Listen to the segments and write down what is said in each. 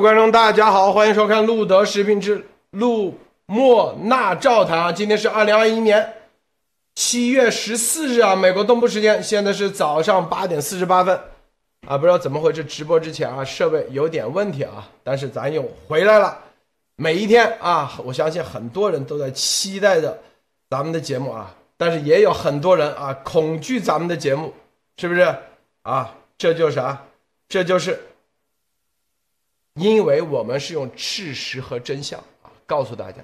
观众，大家好，欢迎收看路德时评之路莫那照谈啊。今天是二零二一年七月十四日啊，美国东部时间，现在是早上八点四十八分啊。不知道怎么回事，直播之前啊，设备有点问题啊，但是咱又回来了。每一天啊，我相信很多人都在期待着咱们的节目啊，但是也有很多人啊恐惧咱们的节目，是不是啊？这就是啥？这就是。因为我们是用事实和真相啊告诉大家，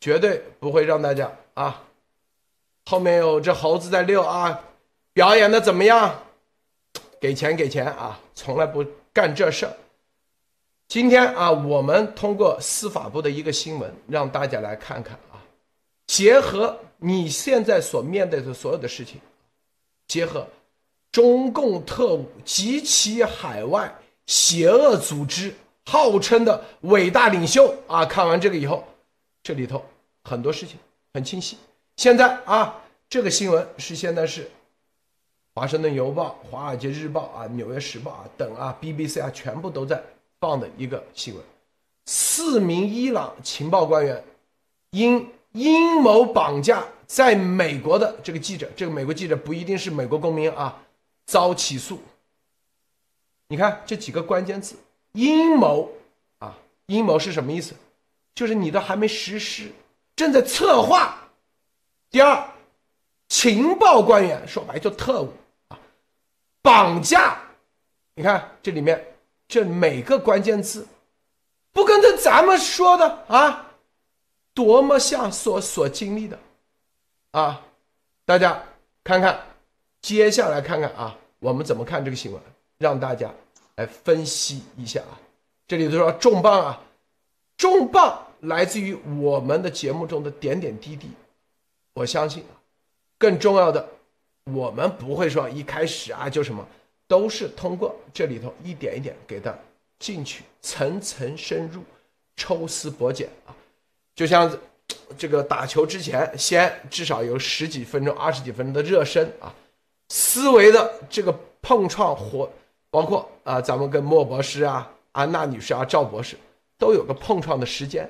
绝对不会让大家啊，后面有这猴子在遛啊，表演的怎么样？给钱给钱啊，从来不干这事儿。今天啊，我们通过司法部的一个新闻，让大家来看看啊，结合你现在所面对的所有的事情，结合中共特务及其海外。邪恶组织号称的伟大领袖啊！看完这个以后，这里头很多事情很清晰。现在啊，这个新闻是现在是《华盛顿邮报》《华尔街日报》啊，《纽约时报》啊等啊，BBC 啊，全部都在放的一个新闻：四名伊朗情报官员因阴谋绑架在美国的这个记者，这个美国记者不一定是美国公民啊，遭起诉。你看这几个关键字，阴谋啊，阴谋是什么意思？就是你都还没实施，正在策划。第二，情报官员说白就特务啊，绑架。你看这里面这每个关键字，不跟着咱们说的啊，多么像所所经历的啊！大家看看，接下来看看啊，我们怎么看这个新闻，让大家。来分析一下啊，这里头说重磅啊，重磅来自于我们的节目中的点点滴滴。我相信啊，更重要的，我们不会说一开始啊就什么，都是通过这里头一点一点给它进去，层层深入，抽丝剥茧啊，就像这个打球之前，先至少有十几分钟、二十几分钟的热身啊，思维的这个碰撞活。包括啊，咱们跟莫博士啊、安娜女士啊、赵博士都有个碰撞的时间，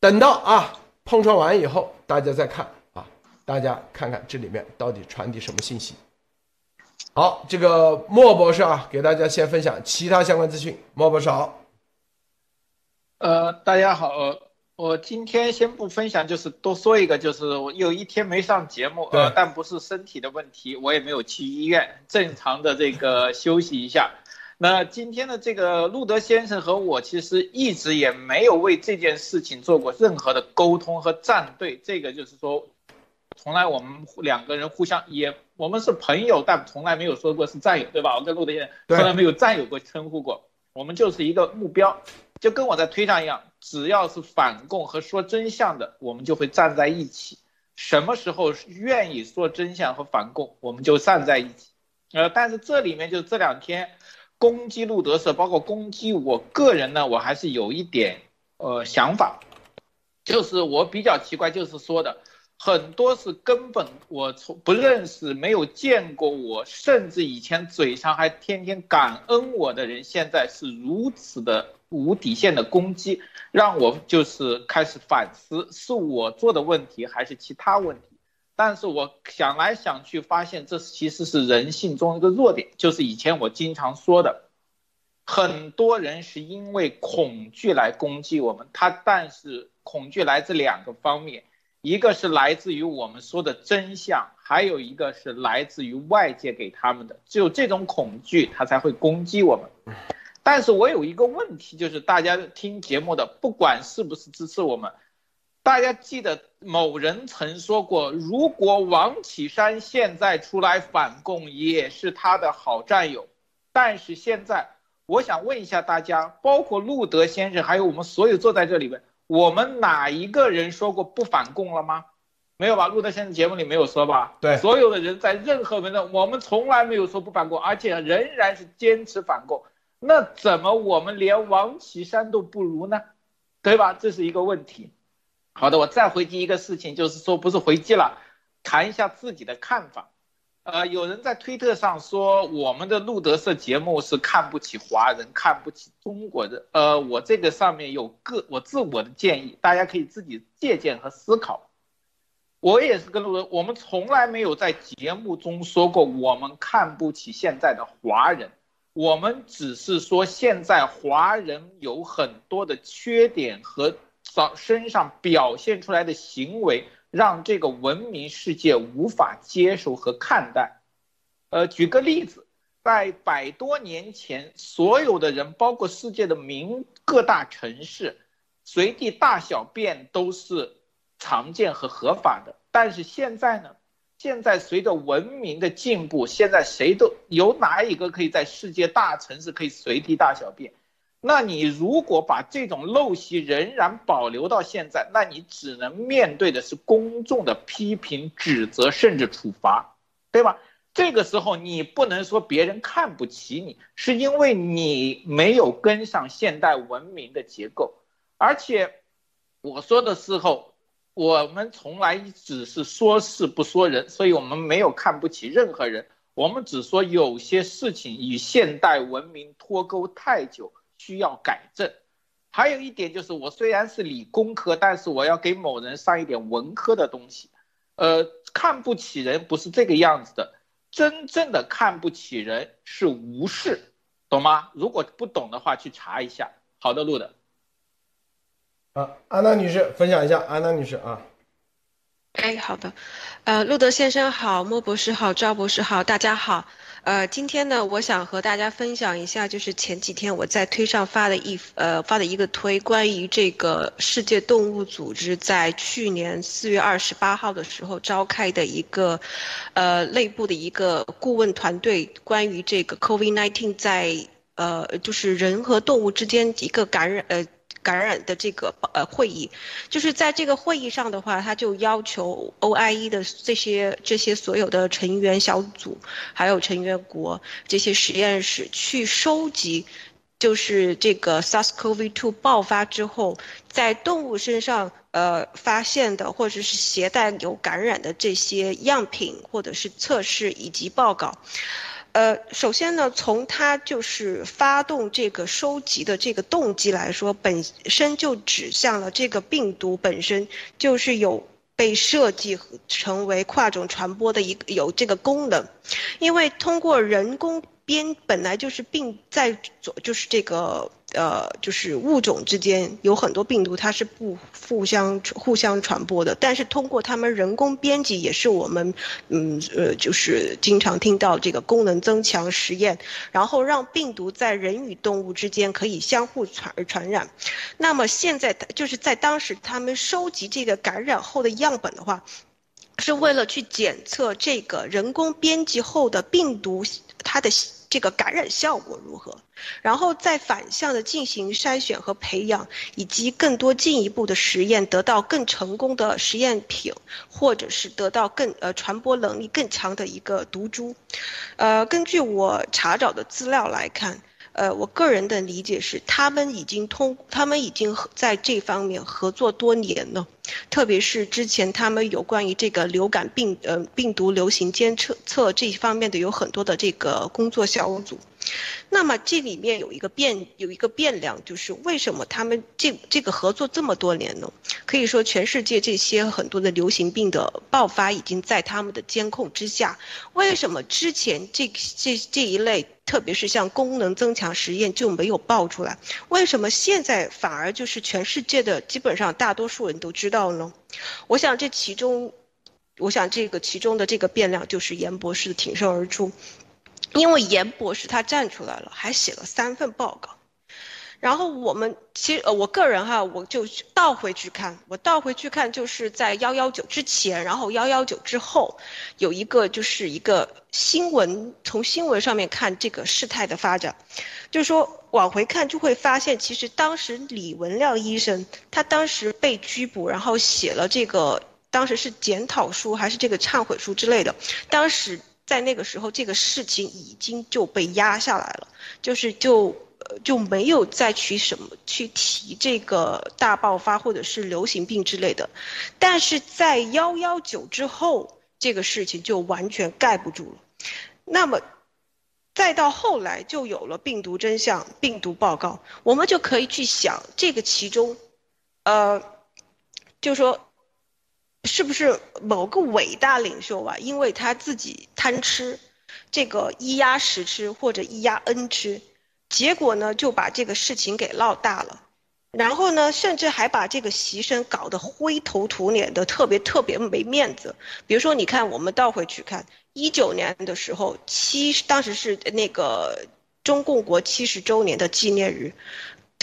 等到啊碰撞完以后，大家再看啊，大家看看这里面到底传递什么信息。好，这个莫博士啊，给大家先分享其他相关资讯。莫博士好。呃，大家好，我今天先不分享，就是多说一个，就是我有一天没上节目，呃，但不是身体的问题，我也没有去医院，正常的这个休息一下。那今天的这个路德先生和我其实一直也没有为这件事情做过任何的沟通和站队，这个就是说，从来我们两个人互相也我们是朋友，但从来没有说过是战友，对吧？我跟路德先生从来没有战友过称呼过，我们就是一个目标，就跟我在推上一样，只要是反共和说真相的，我们就会站在一起。什么时候愿意说真相和反共，我们就站在一起。呃，但是这里面就这两天。攻击路德社，包括攻击我个人呢，我还是有一点呃想法，就是我比较奇怪，就是说的很多是根本我从不认识、没有见过我，甚至以前嘴上还天天感恩我的人，现在是如此的无底线的攻击，让我就是开始反思，是我做的问题还是其他问题。但是我想来想去，发现这其实是人性中一个弱点，就是以前我经常说的，很多人是因为恐惧来攻击我们。他但是恐惧来自两个方面，一个是来自于我们说的真相，还有一个是来自于外界给他们的。只有这种恐惧，他才会攻击我们。但是我有一个问题，就是大家听节目的，不管是不是支持我们。大家记得某人曾说过，如果王岐山现在出来反共，也是他的好战友。但是现在，我想问一下大家，包括路德先生，还有我们所有坐在这里面，我们哪一个人说过不反共了吗？没有吧？路德先生节目里没有说吧？对，所有的人在任何文章，我们从来没有说不反共，而且仍然是坚持反共。那怎么我们连王岐山都不如呢？对吧？这是一个问题。好的，我再回击一个事情，就是说不是回击了，谈一下自己的看法。呃，有人在推特上说我们的路德社节目是看不起华人，看不起中国的。呃，我这个上面有个我自我的建议，大家可以自己借鉴和思考。我也是跟路德，我们从来没有在节目中说过我们看不起现在的华人，我们只是说现在华人有很多的缺点和上身上表现出来的行为。让这个文明世界无法接受和看待。呃，举个例子，在百多年前，所有的人，包括世界的民各大城市，随地大小便都是常见和合法的。但是现在呢？现在随着文明的进步，现在谁都有哪一个可以在世界大城市可以随地大小便？那你如果把这种陋习仍然保留到现在，那你只能面对的是公众的批评、指责，甚至处罚，对吧？这个时候你不能说别人看不起你，是因为你没有跟上现代文明的结构。而且我说的时候，我们从来只是说事不说人，所以我们没有看不起任何人，我们只说有些事情与现代文明脱钩太久。需要改正，还有一点就是，我虽然是理工科，但是我要给某人上一点文科的东西。呃，看不起人不是这个样子的，真正的看不起人是无视，懂吗？如果不懂的话，去查一下。好的，录的。啊，安娜女士分享一下，安娜女士啊。哎，好的，呃，路德先生好，莫博士好，赵博士好，大家好。呃，今天呢，我想和大家分享一下，就是前几天我在推上发的一呃发的一个推，关于这个世界动物组织在去年四月二十八号的时候召开的一个，呃内部的一个顾问团队关于这个 COVID-19 在呃就是人和动物之间一个感染呃。感染的这个呃会议，就是在这个会议上的话，他就要求 OIE 的这些这些所有的成员小组，还有成员国这些实验室去收集，就是这个 SARS-CoV-2 爆发之后，在动物身上呃发现的或者是携带有感染的这些样品或者是测试以及报告。呃，首先呢，从它就是发动这个收集的这个动机来说，本身就指向了这个病毒本身就是有被设计成为跨种传播的一个有这个功能，因为通过人工编本来就是病在做就是这个。呃，就是物种之间有很多病毒，它是不互相互相传播的。但是通过他们人工编辑，也是我们嗯呃，就是经常听到这个功能增强实验，然后让病毒在人与动物之间可以相互传传染。那么现在就是在当时他们收集这个感染后的样本的话，是为了去检测这个人工编辑后的病毒它的。这个感染效果如何？然后再反向的进行筛选和培养，以及更多进一步的实验，得到更成功的实验品，或者是得到更呃传播能力更强的一个毒株。呃，根据我查找的资料来看。呃，我个人的理解是，他们已经通，他们已经在这方面合作多年了，特别是之前他们有关于这个流感病呃病毒流行监测测这一方面的有很多的这个工作小组。那么这里面有一个变有一个变量，就是为什么他们这这个合作这么多年呢？可以说全世界这些很多的流行病的爆发已经在他们的监控之下。为什么之前这这这一类，特别是像功能增强实验就没有爆出来？为什么现在反而就是全世界的基本上大多数人都知道呢？我想这其中，我想这个其中的这个变量就是严博士挺身而出。因为严博士他站出来了，还写了三份报告，然后我们其实呃我个人哈，我就倒回去看，我倒回去看就是在幺幺九之前，然后幺幺九之后，有一个就是一个新闻，从新闻上面看这个事态的发展，就是说往回看就会发现，其实当时李文亮医生他当时被拘捕，然后写了这个当时是检讨书还是这个忏悔书之类的，当时。在那个时候，这个事情已经就被压下来了，就是就呃就没有再去什么去提这个大爆发或者是流行病之类的，但是在幺幺九之后，这个事情就完全盖不住了。那么，再到后来就有了病毒真相、病毒报告，我们就可以去想这个其中，呃，就说。是不是某个伟大领袖啊？因为他自己贪吃，这个一压十吃或者一压 n 吃，结果呢就把这个事情给闹大了，然后呢甚至还把这个牺牲搞得灰头土脸的，特别特别没面子。比如说，你看我们倒回去看一九年的时候，七当时是那个中共国七十周年的纪念日。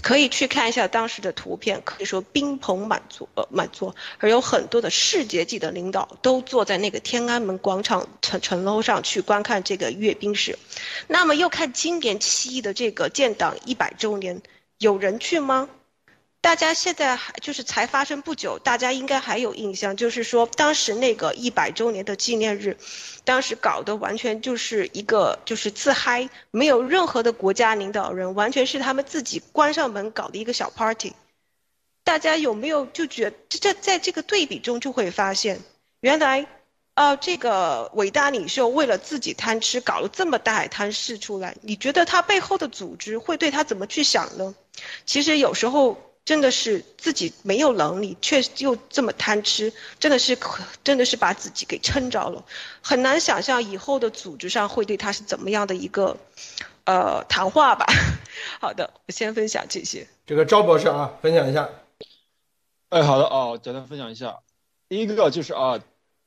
可以去看一下当时的图片，可以说宾朋满座，呃，满座，而有很多的世界级的领导都坐在那个天安门广场城城楼上去观看这个阅兵式。那么又看今年七一的这个建党一百周年，有人去吗？大家现在还就是才发生不久，大家应该还有印象，就是说当时那个一百周年的纪念日，当时搞的完全就是一个就是自嗨，没有任何的国家领导人，完全是他们自己关上门搞的一个小 party。大家有没有就觉这这在这个对比中就会发现，原来，啊这个伟大领袖为了自己贪吃，搞了这么大一摊事出来，你觉得他背后的组织会对他怎么去想呢？其实有时候。真的是自己没有能力，却又这么贪吃，真的是可，真的是把自己给撑着了，很难想象以后的组织上会对他是怎么样的一个，呃，谈话吧。好的，我先分享这些。这个赵博士啊，分享一下。哎，好的哦，简单分享一下。第一个就是啊，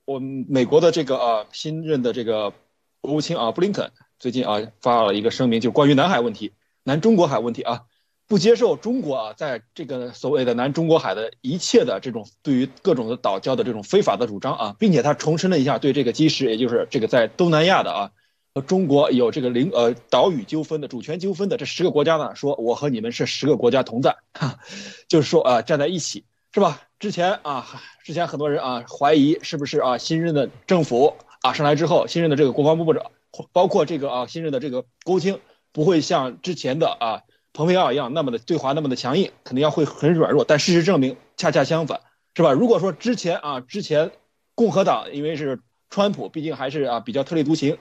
我们美国的这个啊新任的这个国务卿啊布林肯最近啊发了一个声明，就关于南海问题、南中国海问题啊。不接受中国啊，在这个所谓的南中国海的一切的这种对于各种的岛礁的这种非法的主张啊，并且他重申了一下对这个基石，也就是这个在东南亚的啊和中国有这个领呃岛屿纠纷的主权纠纷的这十个国家呢，说我和你们是十个国家同在，就是说啊站在一起是吧？之前啊之前很多人啊怀疑是不是啊新任的政府啊上来之后，新任的这个国防部部长，包括这个啊新任的这个国务卿不会像之前的啊。蓬佩奥一样那么的对华那么的强硬，肯定要会很软弱。但事实证明，恰恰相反，是吧？如果说之前啊，之前共和党因为是川普，毕竟还是啊比较特立独行，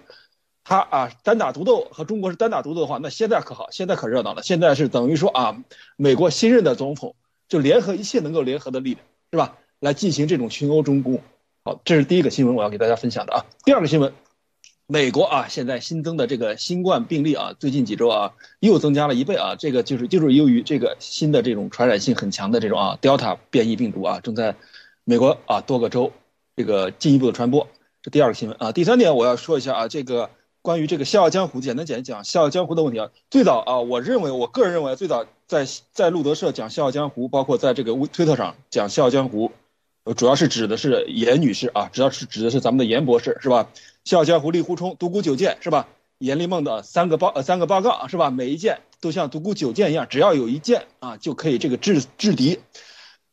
他啊单打独斗和中国是单打独斗的话，那现在可好？现在可热闹了。现在是等于说啊，美国新任的总统就联合一切能够联合的力量，是吧？来进行这种群殴中共。好，这是第一个新闻，我要给大家分享的啊。第二个新闻。美国啊，现在新增的这个新冠病例啊，最近几周啊，又增加了一倍啊。这个就是就是由于这个新的这种传染性很强的这种啊，Delta 变异病毒啊，正在美国啊多个州这个进一步的传播。这第二个新闻啊，第三点我要说一下啊，这个关于这个《笑傲江湖》，简单讲一讲《笑傲江湖》的问题啊。最早啊，我认为我个人认为最早在在路德社讲《笑傲江湖》，包括在这个推特上讲《笑傲江湖》，呃，主要是指的是严女士啊，主要是指的是咱们的严博士，是吧？笑傲江湖，令狐冲，独孤九剑是吧？阎立梦的三个报呃三个报告是吧？每一件都像独孤九剑一样，只要有一件啊就可以这个制制敌。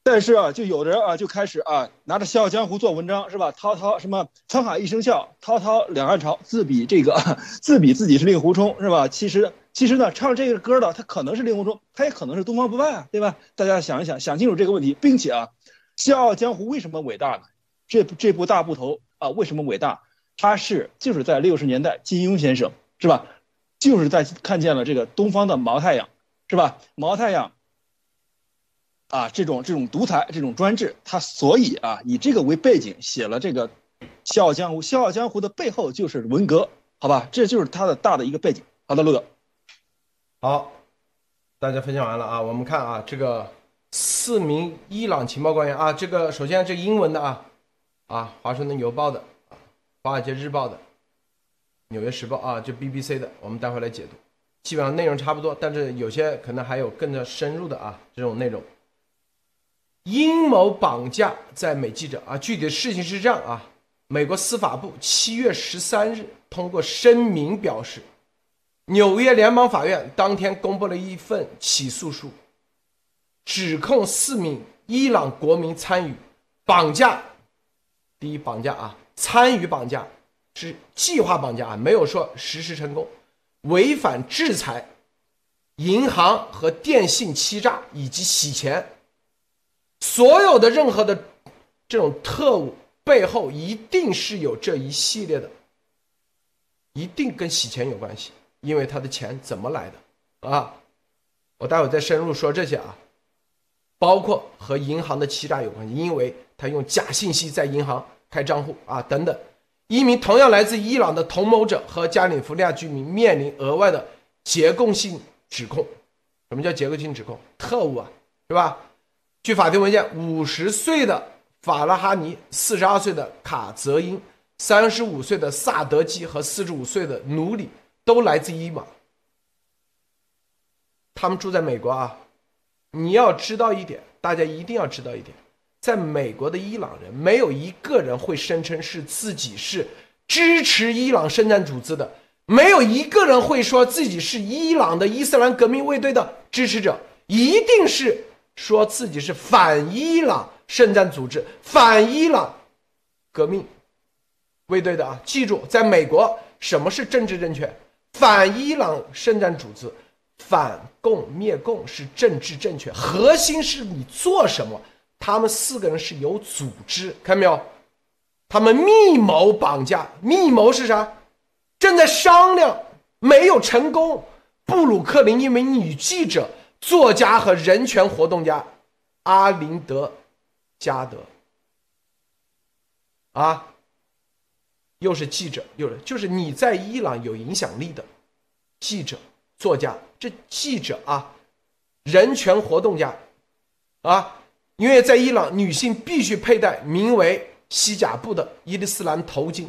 但是啊，就有的人啊就开始啊拿着笑傲江湖做文章是吧？滔滔什么沧海一声笑，滔滔两岸潮，自比这个 自比自己是令狐冲是吧？其实其实呢，唱这个歌的他可能是令狐冲，他也可能是东方不败啊，对吧？大家想一想，想清楚这个问题，并且啊，笑傲江湖为什么伟大呢？这部这部大部头啊为什么伟大？他是就是在六十年代，金庸先生是吧？就是在看见了这个东方的毛太阳，是吧？毛太阳啊，这种这种独裁，这种专制，他所以啊，以这个为背景写了这个《笑傲江湖》。《笑傲江湖》的背后就是文革，好吧？这就是他的大的一个背景。好的，陆德，好，大家分享完了啊。我们看啊，这个四名伊朗情报官员啊，这个首先这英文的啊，啊，《华盛顿邮报》的。华尔街日报的，纽约时报啊，就 BBC 的，我们待会来解读，基本上内容差不多，但是有些可能还有更加深入的啊这种内容。阴谋绑架在美记者啊，具体的事情是这样啊，美国司法部七月十三日通过声明表示，纽约联邦法院当天公布了一份起诉书，指控四名伊朗国民参与绑架，第一绑架啊。参与绑架是计划绑架啊，没有说实施成功，违反制裁、银行和电信欺诈以及洗钱，所有的任何的这种特务背后一定是有这一系列的，一定跟洗钱有关系，因为他的钱怎么来的啊？我待会再深入说这些啊，包括和银行的欺诈有关系，因为他用假信息在银行开账户啊等等。一名同样来自伊朗的同谋者和加利福尼亚居民面临额外的结构性指控。什么叫结构性指控？特务啊，是吧？据法庭文件，五十岁的法拉哈尼、四十二岁的卡泽因、三十五岁的萨德基和四十五岁的努里都来自伊朗。他们住在美国啊。你要知道一点，大家一定要知道一点。在美国的伊朗人，没有一个人会声称是自己是支持伊朗圣战组织的，没有一个人会说自己是伊朗的伊斯兰革命卫队的支持者，一定是说自己是反伊朗圣战组织、反伊朗革命卫队的啊！记住，在美国，什么是政治正确？反伊朗圣战组织、反共灭共是政治正确，核心是你做什么。他们四个人是有组织，看到没有？他们密谋绑架，密谋是啥？正在商量，没有成功。布鲁克林一名女记者、作家和人权活动家阿林德加德，啊，又是记者，又是就是你在伊朗有影响力的记者、作家，这记者啊，人权活动家，啊。因为在伊朗，女性必须佩戴名为西甲布的伊斯兰头巾，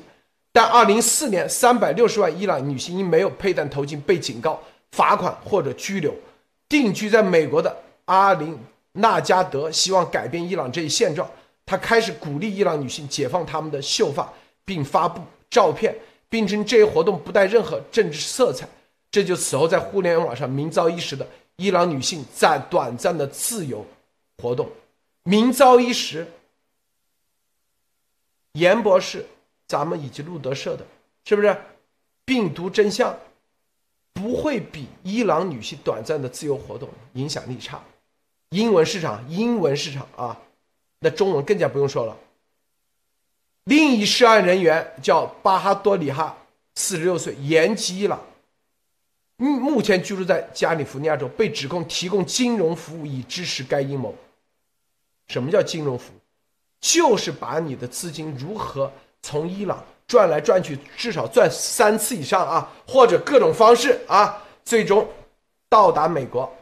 但2004年360万伊朗女性因没有佩戴头巾被警告、罚款或者拘留。定居在美国的阿林纳加德希望改变伊朗这一现状，他开始鼓励伊朗女性解放她们的秀发，并发布照片，并称这一活动不带任何政治色彩。这就此后在互联网上名噪一时的伊朗女性在短暂的自由活动。名噪一时，严博士，咱们以及路德社的，是不是？病毒真相不会比伊朗女性短暂的自由活动影响力差。英文市场，英文市场啊，那中文更加不用说了。另一涉案人员叫巴哈多里哈，四十六岁，延吉伊朗，目目前居住在加利福尼亚州，被指控提供金融服务以支持该阴谋。什么叫金融服务？就是把你的资金如何从伊朗转来转去，至少转三次以上啊，或者各种方式啊，最终到达美国。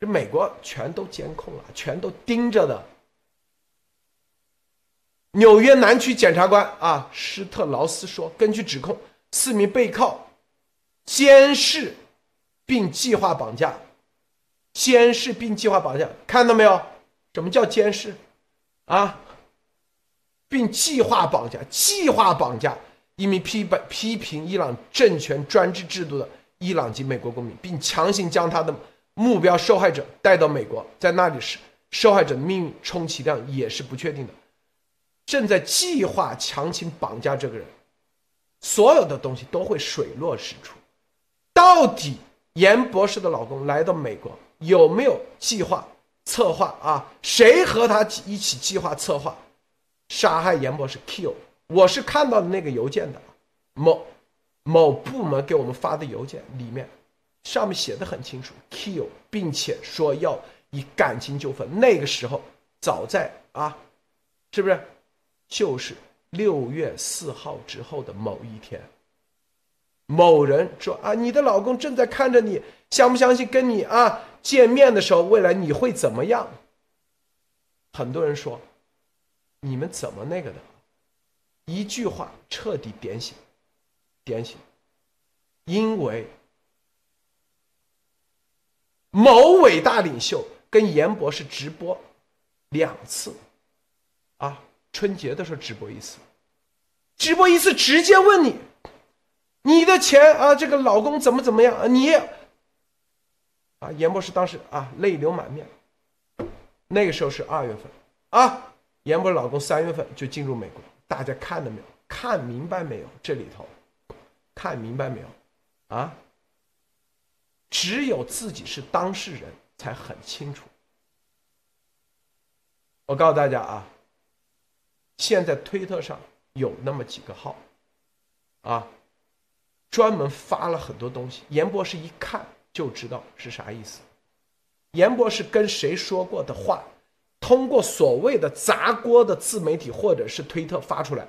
这美国全都监控了，全都盯着的。纽约南区检察官啊，施特劳斯说，根据指控，四名被告监视并计划绑架。监视并计划绑架，看到没有？什么叫监视？啊，并计划绑架，计划绑架一名批判批评伊朗政权专制制度的伊朗籍美国公民，并强行将他的目标受害者带到美国，在那里是受害者的命运充其量也是不确定的。正在计划强行绑架这个人，所有的东西都会水落石出。到底严博士的老公来到美国？有没有计划策划啊？谁和他一起计划策划杀害严博士？Kill，我是看到的那个邮件的，某某部门给我们发的邮件里面，上面写的很清楚，Kill，并且说要以感情纠纷。那个时候，早在啊，是不是？就是六月四号之后的某一天，某人说啊，你的老公正在看着你，相不相信？跟你啊。见面的时候，未来你会怎么样？很多人说，你们怎么那个的？一句话彻底点醒，点醒，因为某伟大领袖跟严博士直播两次，啊，春节的时候直播一次，直播一次直接问你，你的钱啊，这个老公怎么怎么样啊，你。啊，严博士当时啊泪流满面。那个时候是二月份啊，严博士老公三月份就进入美国，大家看到没有？看明白没有？这里头看明白没有？啊，只有自己是当事人才很清楚。我告诉大家啊，现在推特上有那么几个号，啊，专门发了很多东西。严博士一看就知道是啥意思。严博士跟谁说过的话，通过所谓的砸锅的自媒体或者是推特发出来，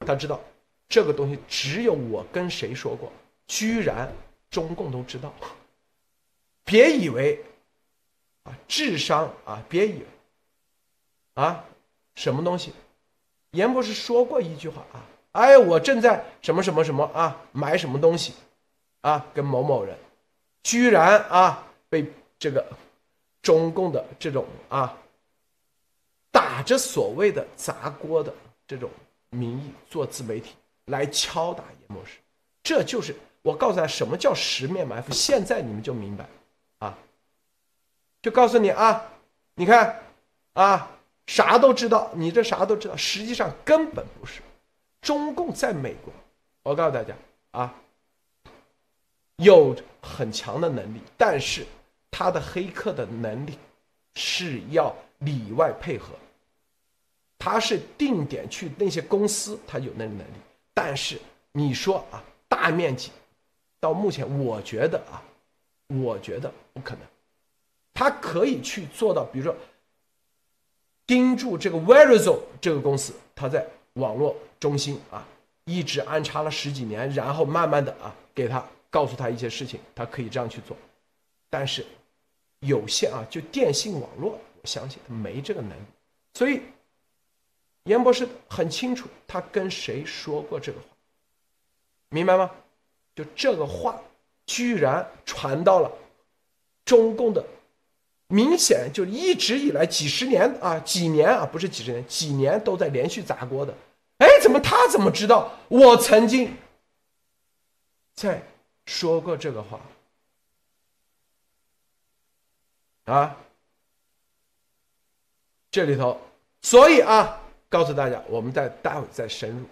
他知道这个东西只有我跟谁说过，居然中共都知道。别以为啊智商啊，别以为啊什么东西。严博士说过一句话啊，哎，我正在什么什么什么啊买什么东西，啊跟某某人，居然啊被这个中共的这种啊打着所谓的砸锅的这种名义做自媒体来敲打严博士，这就是我告诉他什么叫十面埋伏，现在你们就明白啊，就告诉你啊，你看啊。啥都知道，你这啥都知道，实际上根本不是。中共在美国，我告诉大家啊，有很强的能力，但是他的黑客的能力是要里外配合。他是定点去那些公司，他有那个能力，但是你说啊，大面积，到目前我觉得啊，我觉得不可能。他可以去做到，比如说。盯住这个 Verizon 这个公司，他在网络中心啊，一直安插了十几年，然后慢慢的啊，给他告诉他一些事情，他可以这样去做。但是有限啊，就电信网络，我相信他没这个能力。所以严博士很清楚，他跟谁说过这个话，明白吗？就这个话，居然传到了中共的。明显就一直以来几十年啊，几年啊，不是几十年，几年都在连续砸锅的。怎么他怎么知道我曾经在说过这个话啊？这里头，所以啊，告诉大家，我们再待会再深入。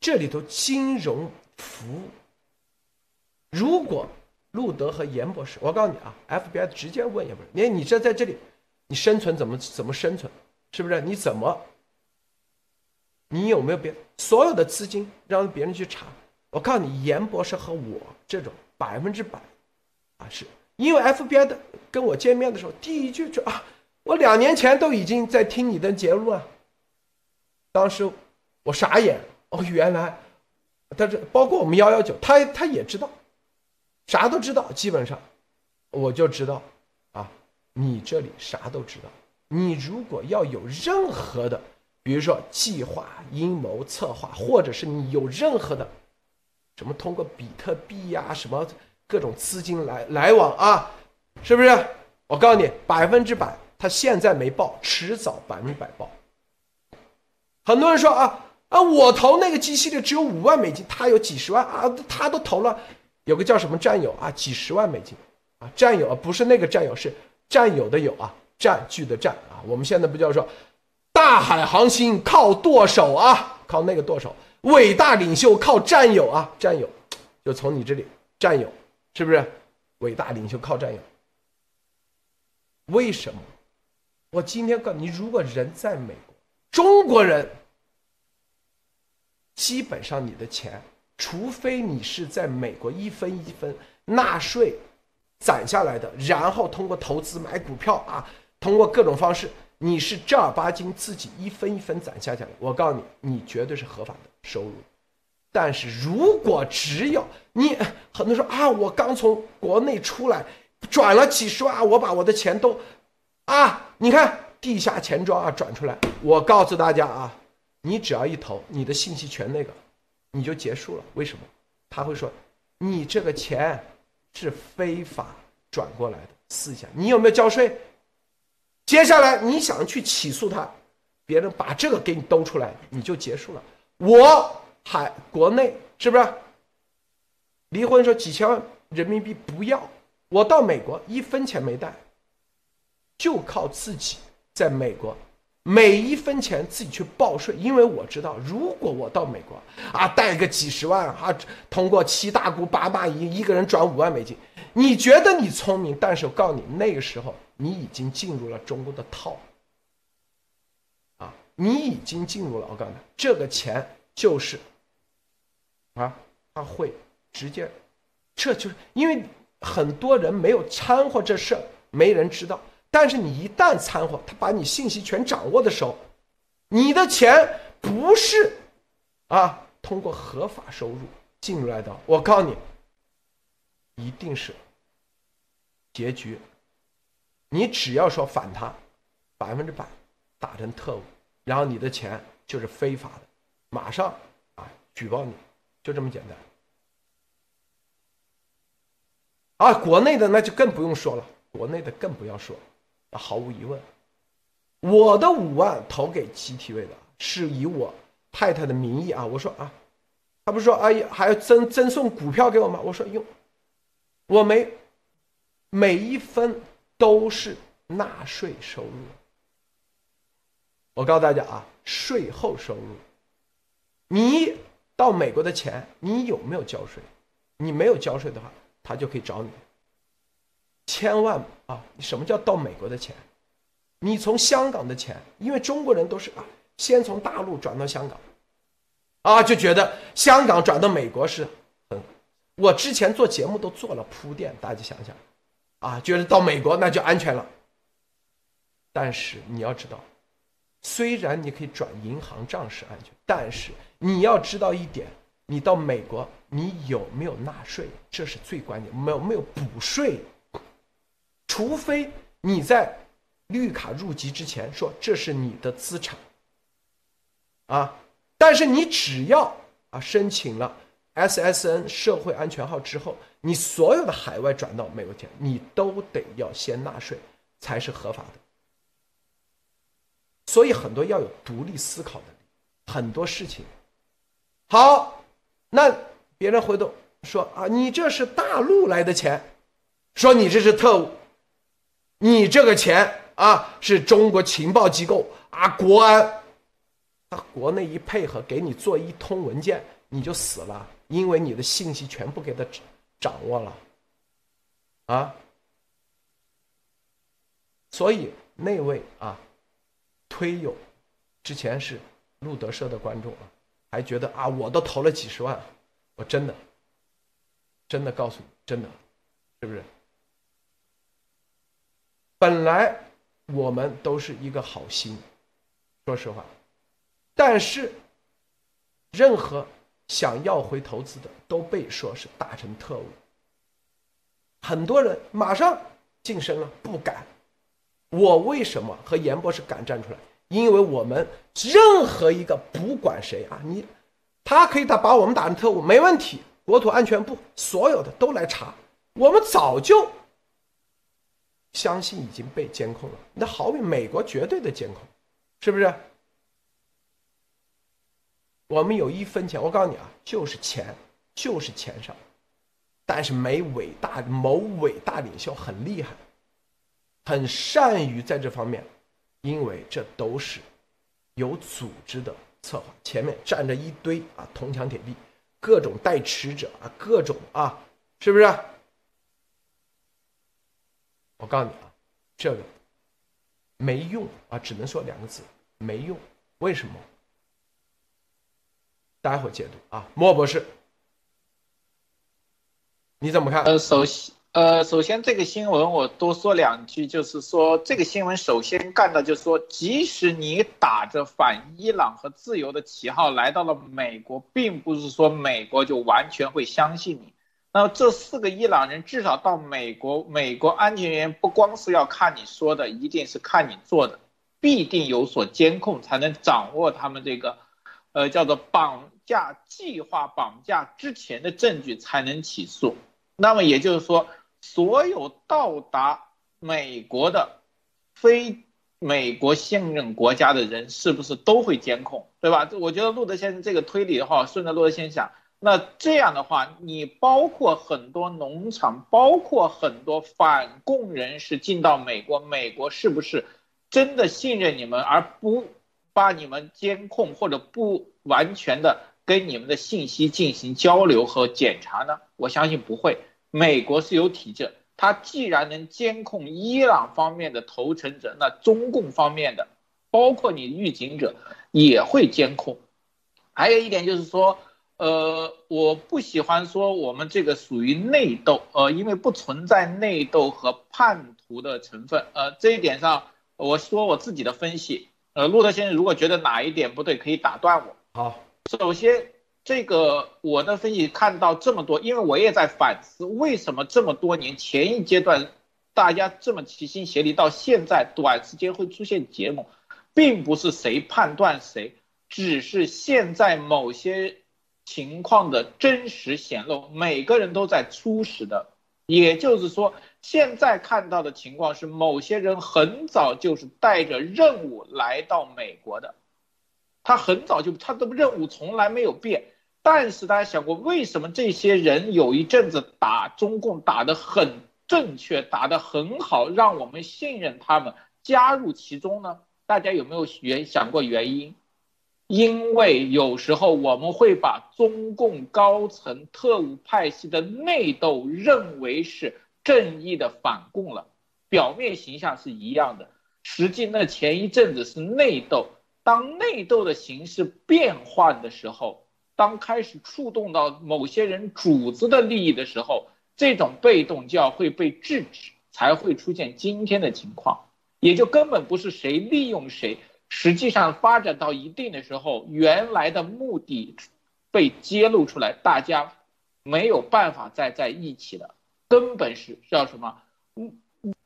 这里头金融服务，如果。路德和严博士，我告诉你啊，FBI 直接问严博士，你你这在这里，你生存怎么怎么生存，是不是？你怎么，你有没有别所有的资金让别人去查？我告诉你，严博士和我这种百分之百，啊，是因为 FBI 的跟我见面的时候，第一句就啊，我两年前都已经在听你的节目了，当时我傻眼，哦，原来，他是包括我们幺幺九，他他也知道。啥都知道，基本上，我就知道，啊，你这里啥都知道。你如果要有任何的，比如说计划、阴谋、策划，或者是你有任何的，什么通过比特币呀，什么各种资金来来往啊，是不是？我告诉你，百分之百，他现在没报，迟早百分之百报。很多人说啊啊，我投那个机器的只有五万美金，他有几十万啊，他都投了。有个叫什么战友啊，几十万美金，啊，战友啊，不是那个战友，是战友的友啊，占据的占啊。我们现在不叫说，大海航行靠舵手啊，靠那个舵手，伟大领袖靠战友啊，战友，就从你这里，战友，是不是？伟大领袖靠战友。为什么？我今天告诉你，如果人在美国，中国人，基本上你的钱。除非你是在美国一分一分纳税攒下来的，然后通过投资买股票啊，通过各种方式，你是正儿八经自己一分一分攒下下来，我告诉你，你绝对是合法的收入。但是如果只有你，很多人说啊，我刚从国内出来，转了几十万，我把我的钱都啊，你看地下钱庄啊转出来，我告诉大家啊，你只要一投，你的信息全那个。你就结束了？为什么？他会说，你这个钱是非法转过来的，思想你有没有交税？接下来你想去起诉他，别人把这个给你兜出来，你就结束了。我还国内是不是？离婚说几千万人民币不要，我到美国一分钱没带，就靠自己在美国。每一分钱自己去报税，因为我知道，如果我到美国啊，带个几十万啊，通过七大姑八大姨一个人转五万美金，你觉得你聪明？但是我告诉你，那个时候你已经进入了中国的套，啊，你已经进入了，我告诉你，这个钱就是啊，他会直接，这就是因为很多人没有掺和这事，没人知道。但是你一旦掺和，他把你信息全掌握的时候，你的钱不是啊通过合法收入进入来的，我告诉你，一定是结局。你只要说反他，百分之百打成特务，然后你的钱就是非法的，马上啊举报你，就这么简单。啊，国内的那就更不用说了，国内的更不要说。毫无疑问，我的五万投给 GTV 的，是以我太太的名义啊。我说啊，他不是说哎还要赠赠送股票给我吗？我说用，我没，每一分都是纳税收入。我告诉大家啊，税后收入，你到美国的钱，你有没有交税？你没有交税的话，他就可以找你。千万啊！什么叫到美国的钱？你从香港的钱，因为中国人都是啊，先从大陆转到香港，啊，就觉得香港转到美国是，很，我之前做节目都做了铺垫，大家想想，啊，觉得到美国那就安全了。但是你要知道，虽然你可以转银行账是安全，但是你要知道一点，你到美国你有没有纳税，这是最关键，没有没有补税。除非你在绿卡入籍之前说这是你的资产，啊，但是你只要啊申请了 SSN 社会安全号之后，你所有的海外转到美国钱，你都得要先纳税才是合法的。所以很多要有独立思考的，很多事情。好，那别人回头说啊，你这是大陆来的钱，说你这是特务。你这个钱啊，是中国情报机构啊，国安，他，国内一配合给你做一通文件，你就死了，因为你的信息全部给他掌握了，啊，所以那位啊，推友，之前是路德社的观众啊，还觉得啊，我都投了几十万，我真的，真的告诉你，真的，是不是？本来我们都是一个好心，说实话，但是任何想要回投资的都被说是大成特务，很多人马上晋升了，不敢。我为什么和严博士敢站出来？因为我们任何一个不管谁啊，你他可以打把我们打成特务没问题，国土安全部所有的都来查，我们早就。相信已经被监控了，那好比美国绝对的监控，是不是？我们有一分钱，我告诉你啊，就是钱，就是钱上。但是没伟大某伟大领袖很厉害，很善于在这方面，因为这都是有组织的策划，前面站着一堆啊铜墙铁壁，各种代持者啊，各种啊，是不是？我告诉你啊，这个没用啊，只能说两个字，没用。为什么？待会儿解读啊，莫博士，你怎么看？呃，首先，呃，首先这个新闻我多说两句，就是说这个新闻首先干的就是说，即使你打着反伊朗和自由的旗号来到了美国，并不是说美国就完全会相信你。那么这四个伊朗人至少到美国，美国安全人员不光是要看你说的，一定是看你做的，必定有所监控，才能掌握他们这个，呃，叫做绑架计划绑架之前的证据，才能起诉。那么也就是说，所有到达美国的非美国信任国家的人，是不是都会监控，对吧？我觉得路德先生这个推理的话，顺着路德先生想。那这样的话，你包括很多农场，包括很多反共人士进到美国，美国是不是真的信任你们，而不把你们监控或者不完全的跟你们的信息进行交流和检查呢？我相信不会。美国是有体制，它既然能监控伊朗方面的投诚者，那中共方面的，包括你预警者也会监控。还有一点就是说，呃，我不喜欢说我们这个属于内斗，呃，因为不存在内斗和叛徒的成分。呃，这一点上，我说我自己的分析。呃，路德先生如果觉得哪一点不对，可以打断我。好，首先。这个我的分析看到这么多，因为我也在反思，为什么这么多年前一阶段大家这么齐心协力，到现在短时间会出现结盟，并不是谁判断谁，只是现在某些情况的真实显露，每个人都在初始的，也就是说，现在看到的情况是某些人很早就是带着任务来到美国的，他很早就他的任务从来没有变。但是大家想过，为什么这些人有一阵子打中共打得很正确，打得很好，让我们信任他们加入其中呢？大家有没有原想过原因？因为有时候我们会把中共高层特务派系的内斗认为是正义的反共了，表面形象是一样的，实际那前一阵子是内斗。当内斗的形式变换的时候。当开始触动到某些人主子的利益的时候，这种被动就要会被制止，才会出现今天的情况。也就根本不是谁利用谁，实际上发展到一定的时候，原来的目的被揭露出来，大家没有办法再在一起了。根本是叫什么？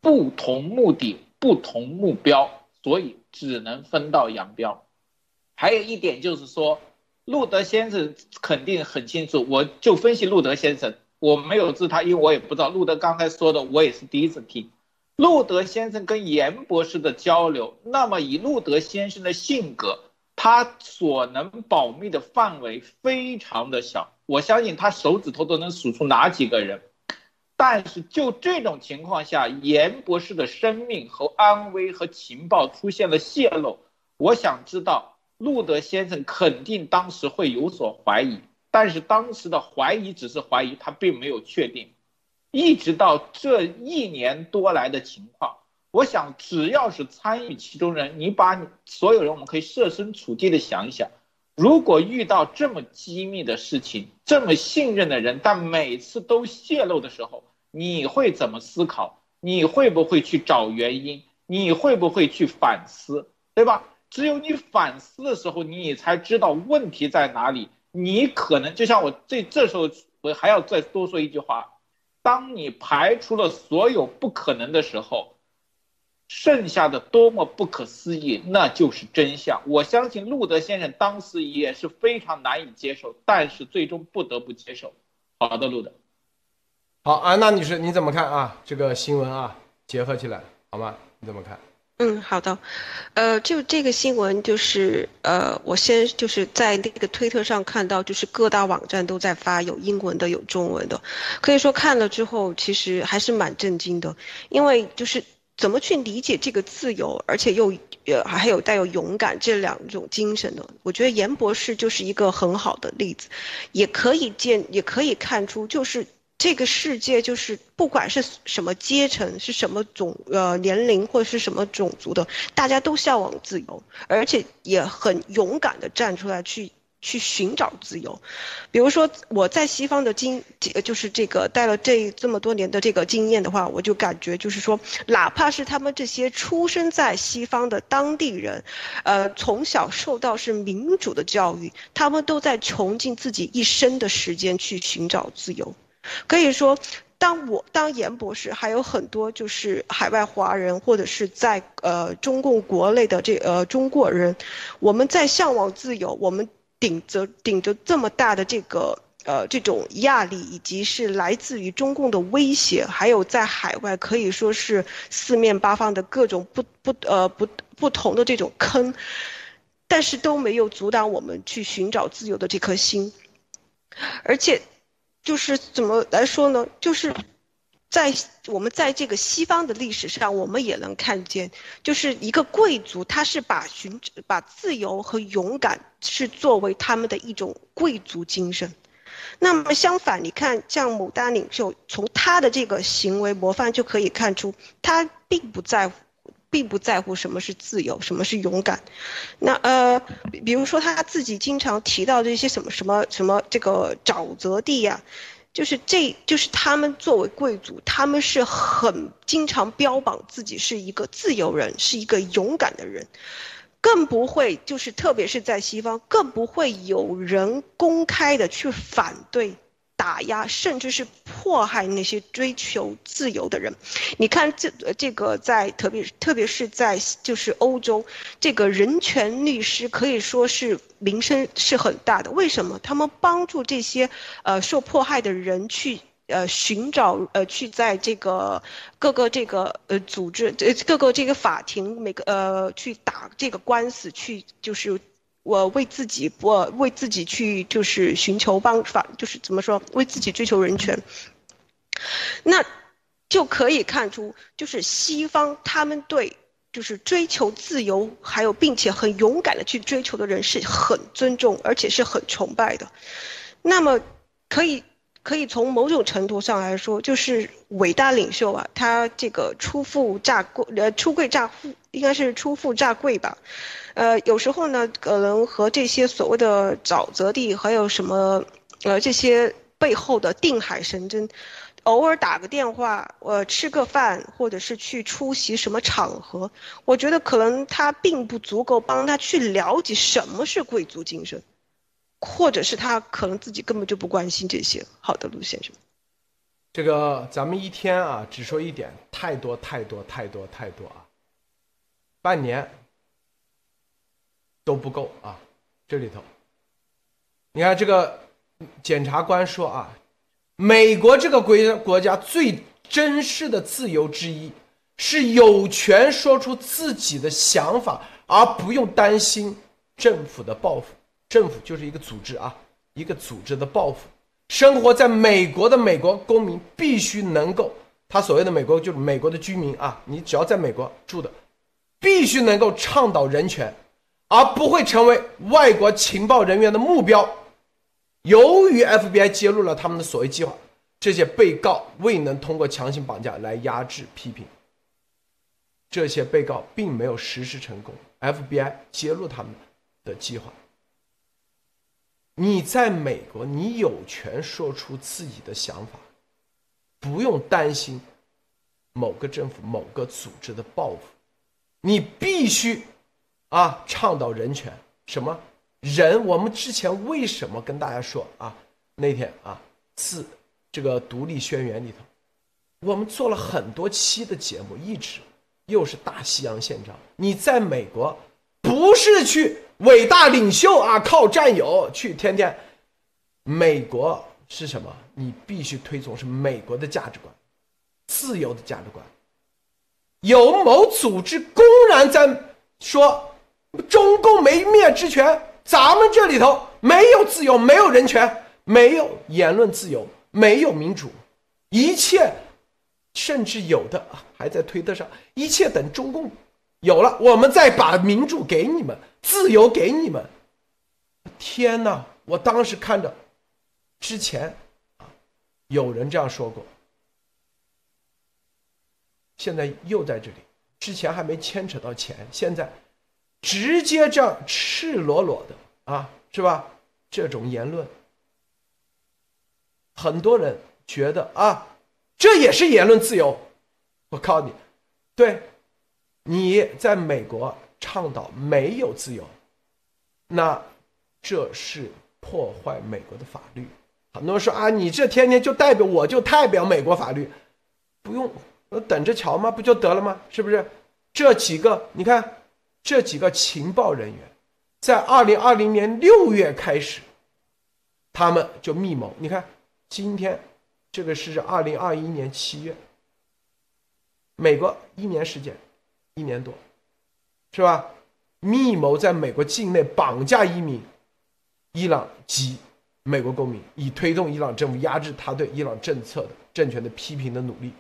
不同目的，不同目标，所以只能分道扬镳。还有一点就是说。路德先生肯定很清楚，我就分析路德先生，我没有治他，因为我也不知道。路德刚才说的，我也是第一次听。路德先生跟严博士的交流，那么以路德先生的性格，他所能保密的范围非常的小，我相信他手指头都能数出哪几个人。但是就这种情况下，严博士的生命和安危和情报出现了泄露，我想知道。路德先生肯定当时会有所怀疑，但是当时的怀疑只是怀疑，他并没有确定。一直到这一年多来的情况，我想只要是参与其中人，你把你所有人，我们可以设身处地的想一想，如果遇到这么机密的事情，这么信任的人，但每次都泄露的时候，你会怎么思考？你会不会去找原因？你会不会去反思？对吧？只有你反思的时候，你才知道问题在哪里。你可能就像我这这时候，我还要再多说一句话：当你排除了所有不可能的时候，剩下的多么不可思议，那就是真相。我相信路德先生当时也是非常难以接受，但是最终不得不接受。好的，路德。好，安娜女士，你怎么看啊？这个新闻啊，结合起来好吗？你怎么看？嗯，好的，呃，就这个新闻，就是呃，我先就是在那个推特上看到，就是各大网站都在发，有英文的，有中文的，可以说看了之后，其实还是蛮震惊的，因为就是怎么去理解这个自由，而且又呃还有带有勇敢这两种精神呢？我觉得严博士就是一个很好的例子，也可以见，也可以看出，就是。这个世界就是不管是什么阶层、是什么种呃年龄或者是什么种族的，大家都向往自由，而且也很勇敢的站出来去去寻找自由。比如说我在西方的经，就是这个待了这这么多年的这个经验的话，我就感觉就是说，哪怕是他们这些出生在西方的当地人，呃，从小受到是民主的教育，他们都在穷尽自己一生的时间去寻找自由。可以说，当我当严博士，还有很多就是海外华人或者是在呃中共国内的这呃中国人，我们在向往自由，我们顶着顶着这么大的这个呃这种压力，以及是来自于中共的威胁，还有在海外可以说是四面八方的各种不不呃不不同的这种坑，但是都没有阻挡我们去寻找自由的这颗心，而且。就是怎么来说呢？就是在我们在这个西方的历史上，我们也能看见，就是一个贵族，他是把寻把自由和勇敢是作为他们的一种贵族精神。那么相反，你看像牡丹领袖，从他的这个行为模范就可以看出，他并不在乎并不在乎什么是自由，什么是勇敢。那呃，比如说他自己经常提到这些什么什么什么这个沼泽地呀，就是这就是他们作为贵族，他们是很经常标榜自己是一个自由人，是一个勇敢的人。更不会，就是特别是在西方，更不会有人公开的去反对、打压，甚至是迫害那些追求自由的人。你看，这这个在特别特别是在就是欧洲，这个人权律师可以说是名声是很大的。为什么？他们帮助这些呃受迫害的人去。呃，寻找呃，去在这个各个这个呃组织，呃各个这个法庭，每个呃去打这个官司，去就是我为自己，我为自己去就是寻求帮法，就是怎么说，为自己追求人权。那就可以看出，就是西方他们对就是追求自由，还有并且很勇敢的去追求的人是很尊重，而且是很崇拜的。那么可以。可以从某种程度上来说，就是伟大领袖啊，他这个出富炸贵，呃，出贵炸富，应该是出富炸贵吧，呃，有时候呢，可能和这些所谓的沼泽地，还有什么，呃，这些背后的定海神针，偶尔打个电话，呃，吃个饭，或者是去出席什么场合，我觉得可能他并不足够帮他去了解什么是贵族精神。或者是他可能自己根本就不关心这些。好的，陆先生，这个咱们一天啊，只说一点，太多太多太多太多啊，半年都不够啊。这里头，你看这个检察官说啊，美国这个国国家最珍视的自由之一是有权说出自己的想法，而不用担心政府的报复。政府就是一个组织啊，一个组织的报复。生活在美国的美国公民必须能够，他所谓的美国就是美国的居民啊，你只要在美国住的，必须能够倡导人权，而不会成为外国情报人员的目标。由于 FBI 揭露了他们的所谓计划，这些被告未能通过强行绑架来压制批评。这些被告并没有实施成功，FBI 揭露他们的计划。你在美国，你有权说出自己的想法，不用担心某个政府、某个组织的报复。你必须啊，倡导人权。什么人？我们之前为什么跟大家说啊？那天啊，自这个独立宣言里头，我们做了很多期的节目，一直又是大西洋宪章。你在美国，不是去。伟大领袖啊，靠战友去天天。美国是什么？你必须推崇是美国的价值观，自由的价值观。有某组织公然在说中共没灭之权，咱们这里头没有自由，没有人权，没有言论自由，没有民主，一切，甚至有的还在推特上，一切等中共。有了，我们再把民主给你们，自由给你们。天哪！我当时看着，之前啊，有人这样说过，现在又在这里。之前还没牵扯到钱，现在直接这样赤裸裸的啊，是吧？这种言论，很多人觉得啊，这也是言论自由。我告诉你，对。你在美国倡导没有自由，那这是破坏美国的法律。很多人说啊，你这天天就代表我就代表美国法律，不用等着瞧吗？不就得了吗？是不是？这几个你看，这几个情报人员，在二零二零年六月开始，他们就密谋。你看，今天这个是二零二一年七月，美国一年时间。一年多，是吧？密谋在美国境内绑架一名伊朗籍美国公民，以推动伊朗政府压制他对伊朗政策的政权的批评的努力。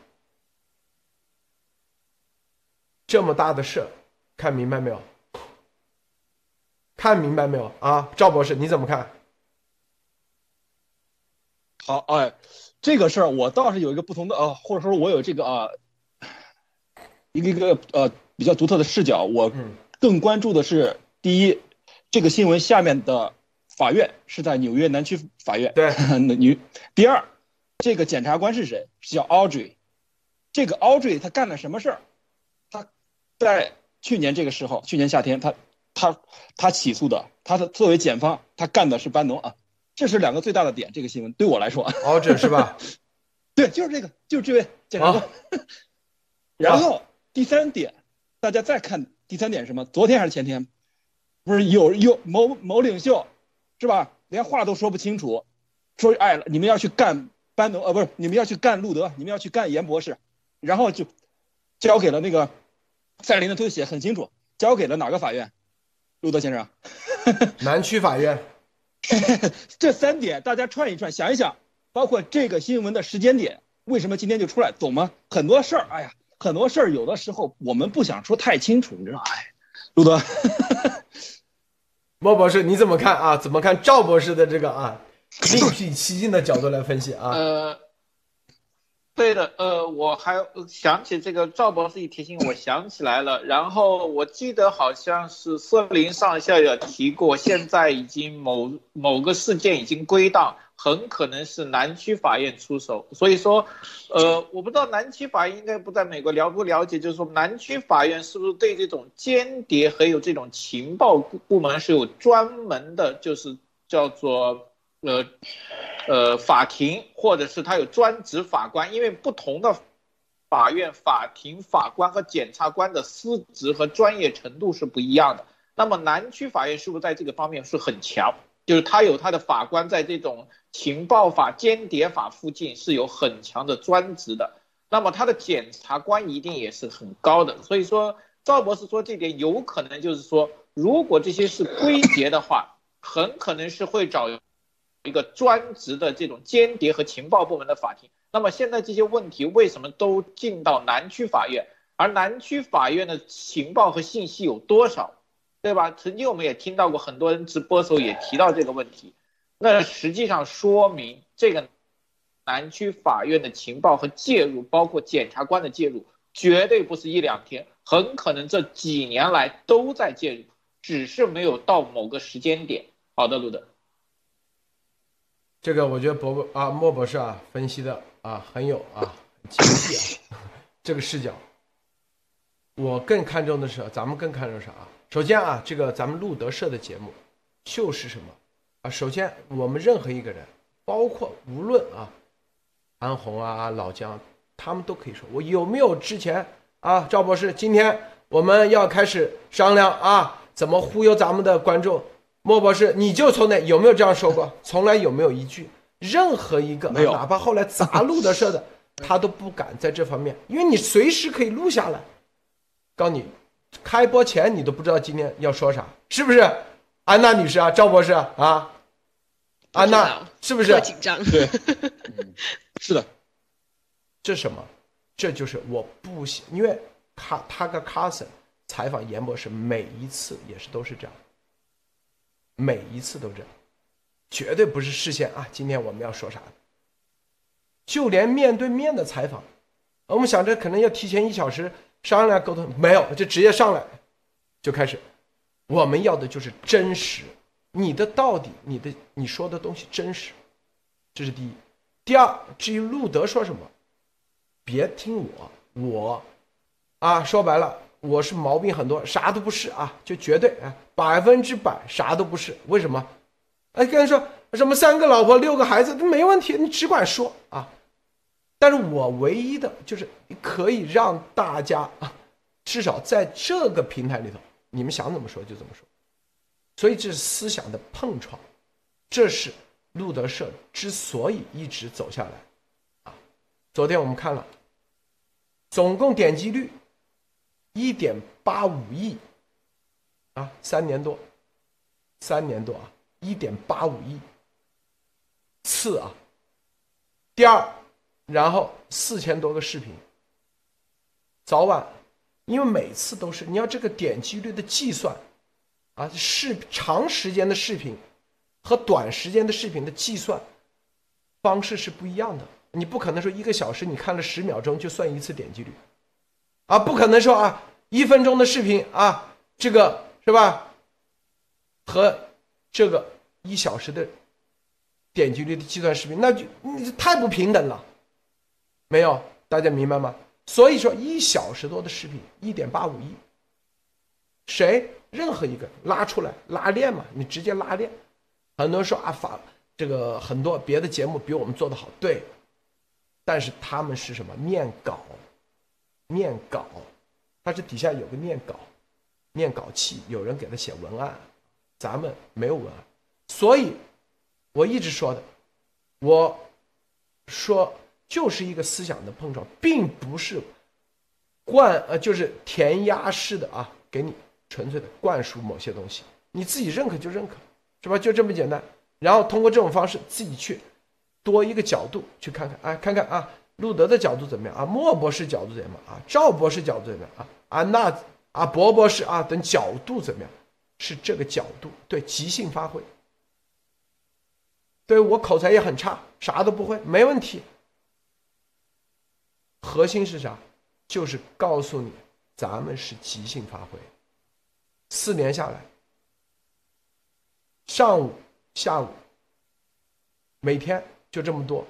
这么大的事看明白没有？看明白没有啊？赵博士，你怎么看？好，哎，这个事儿我倒是有一个不同的啊，或者说我有这个啊。一个一个呃比较独特的视角，我更关注的是第一，这个新闻下面的法院是在纽约南区法院，对，女。第二，这个检察官是谁？是叫 Audrey。这个 Audrey 他干了什么事儿？他在去年这个时候，去年夏天，他他他起诉的，他的作为检方，他干的是班农啊。这是两个最大的点，这个新闻对我来说，Audrey 是吧？对，就是这个，就是这位检察官。然后第三点，大家再看第三点什么？昨天还是前天？不是有有某某领袖，是吧？连话都说不清楚，说哎，你们要去干班农，呃，不是，你们要去干路德，你们要去干严博士，然后就交给了那个赛琳的推写很清楚，交给了哪个法院？路德先生，南区法院。这三点大家串一串，想一想，包括这个新闻的时间点，为什么今天就出来，懂吗？很多事儿，哎呀，很多事儿有的时候我们不想说太清楚，你知道？哎，路德。莫博士，你怎么看啊？怎么看赵博士的这个啊，另辟蹊径的角度来分析啊？呃，对的，呃，我还想起这个赵博士一提醒，我 想起来了。然后我记得好像是瑟林上校也提过，现在已经某某个事件已经归档。很可能是南区法院出手，所以说，呃，我不知道南区法院应该不在美国了不了解，就是说南区法院是不是对这种间谍还有这种情报部门是有专门的，就是叫做呃呃法庭，或者是他有专职法官，因为不同的法院、法庭、法官和检察官的资职和专业程度是不一样的。那么南区法院是不是在这个方面是很强？就是他有他的法官在这种。情报法、间谍法附近是有很强的专职的，那么他的检察官一定也是很高的。所以说，赵博士说这点有可能就是说，如果这些是归结的话，很可能是会找一个专职的这种间谍和情报部门的法庭。那么现在这些问题为什么都进到南区法院？而南区法院的情报和信息有多少，对吧？曾经我们也听到过很多人直播时候也提到这个问题。那实际上说明，这个南区法院的情报和介入，包括检察官的介入，绝对不是一两天，很可能这几年来都在介入，只是没有到某个时间点。好的，路德，这个我觉得博博啊，莫博士啊，分析的啊很有啊精细啊，这个视角。我更看重的是，咱们更看重啥啊？首先啊，这个咱们路德社的节目就是什么？啊，首先我们任何一个人，包括无论啊，安红啊、老姜，他们都可以说，我有没有之前啊，赵博士，今天我们要开始商量啊，怎么忽悠咱们的观众？莫博士，你就从哪有没有这样说过？从来有没有一句？任何一个没有，哪怕后来砸录的事的，他都不敢在这方面，因为你随时可以录下来。告诉你，开播前你都不知道今天要说啥，是不是？安娜女士啊，赵博士啊，安娜是不是？紧张。对，是的。这什么？这就是我不行，因为卡他跟卡森采访严博士，每一次也是都是这样，每一次都这样，绝对不是事先啊。今天我们要说啥？就连面对面的采访，我们想着可能要提前一小时商量沟通，没有，就直接上来就开始。我们要的就是真实，你的到底，你的你说的东西真实，这是第一。第二，至于路德说什么，别听我，我，啊，说白了，我是毛病很多，啥都不是啊，就绝对啊，百分之百啥都不是。为什么？哎，跟人说什么三个老婆六个孩子没问题，你只管说啊。但是我唯一的就是可以让大家啊，至少在这个平台里头。你们想怎么说就怎么说，所以这是思想的碰撞，这是路德社之所以一直走下来，啊，昨天我们看了，总共点击率一点八五亿，啊，三年多，三年多啊，一点八五亿次啊，第二，然后四千多个视频，早晚。因为每次都是你要这个点击率的计算，啊，视长时间的视频和短时间的视频的计算方式是不一样的。你不可能说一个小时你看了十秒钟就算一次点击率，啊，不可能说啊，一分钟的视频啊，这个是吧？和这个一小时的点击率的计算视频，那就你太不平等了，没有？大家明白吗？所以说，一小时多的视频，一点八五亿，谁任何一个拉出来拉链嘛？你直接拉链。很多人说啊，法这个很多别的节目比我们做的好，对，但是他们是什么？念稿，念稿，他是底下有个念稿，念稿器，有人给他写文案，咱们没有文案，所以我一直说的，我说。就是一个思想的碰撞，并不是灌呃，就是填鸭式的啊，给你纯粹的灌输某些东西，你自己认可就认可，是吧？就这么简单。然后通过这种方式，自己去多一个角度去看看，哎，看看啊，路德的角度怎么样啊？莫博士角度怎么样啊？赵博士角度怎么样啊？啊，那啊，博博士啊等角度怎么样？是这个角度，对，即兴发挥。对我口才也很差，啥都不会，没问题。核心是啥？就是告诉你，咱们是即兴发挥。四年下来，上午、下午，每天就这么多。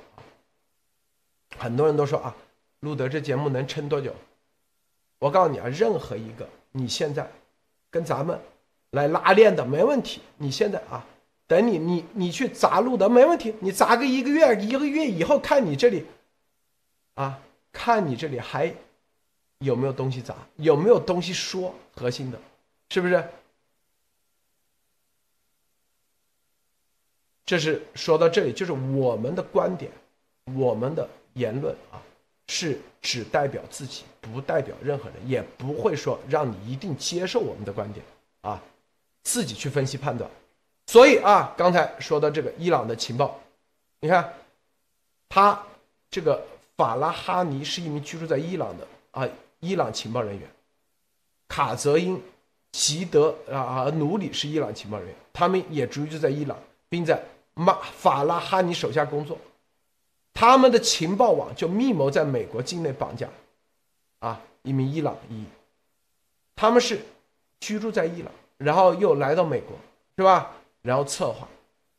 很多人都说啊，路德这节目能撑多久？我告诉你啊，任何一个你现在跟咱们来拉练的没问题。你现在啊，等你你你去砸路德没问题，你砸个一个月，一个月以后看你这里啊。看你这里还有没有东西砸，有没有东西说核心的，是不是？这是说到这里，就是我们的观点，我们的言论啊，是只代表自己，不代表任何人，也不会说让你一定接受我们的观点啊，自己去分析判断。所以啊，刚才说到这个伊朗的情报，你看他这个。法拉哈尼是一名居住在伊朗的啊，伊朗情报人员。卡泽因、吉德啊、努里是伊朗情报人员，他们也居住在伊朗，并在马法拉哈尼手下工作。他们的情报网就密谋在美国境内绑架啊一名伊朗裔。他们是居住在伊朗，然后又来到美国，是吧？然后策划，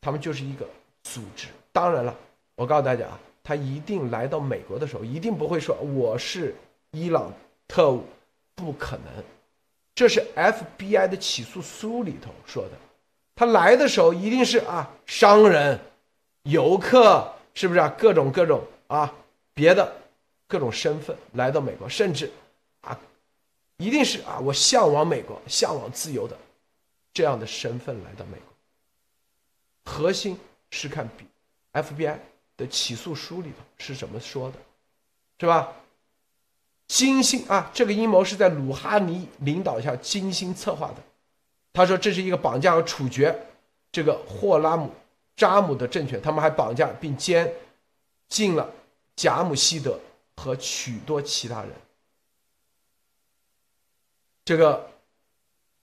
他们就是一个组织。当然了，我告诉大家啊。他一定来到美国的时候，一定不会说我是伊朗特务，不可能。这是 FBI 的起诉书里头说的。他来的时候一定是啊，商人、游客，是不是啊？各种各种啊，别的各种身份来到美国，甚至啊，一定是啊，我向往美国、向往自由的这样的身份来到美国。核心是看 FBI。的起诉书里头是怎么说的，是吧？精心啊，这个阴谋是在鲁哈尼领导下精心策划的。他说这是一个绑架和处决这个霍拉姆扎姆的政权，他们还绑架并监禁了贾姆希德和许多其他人。这个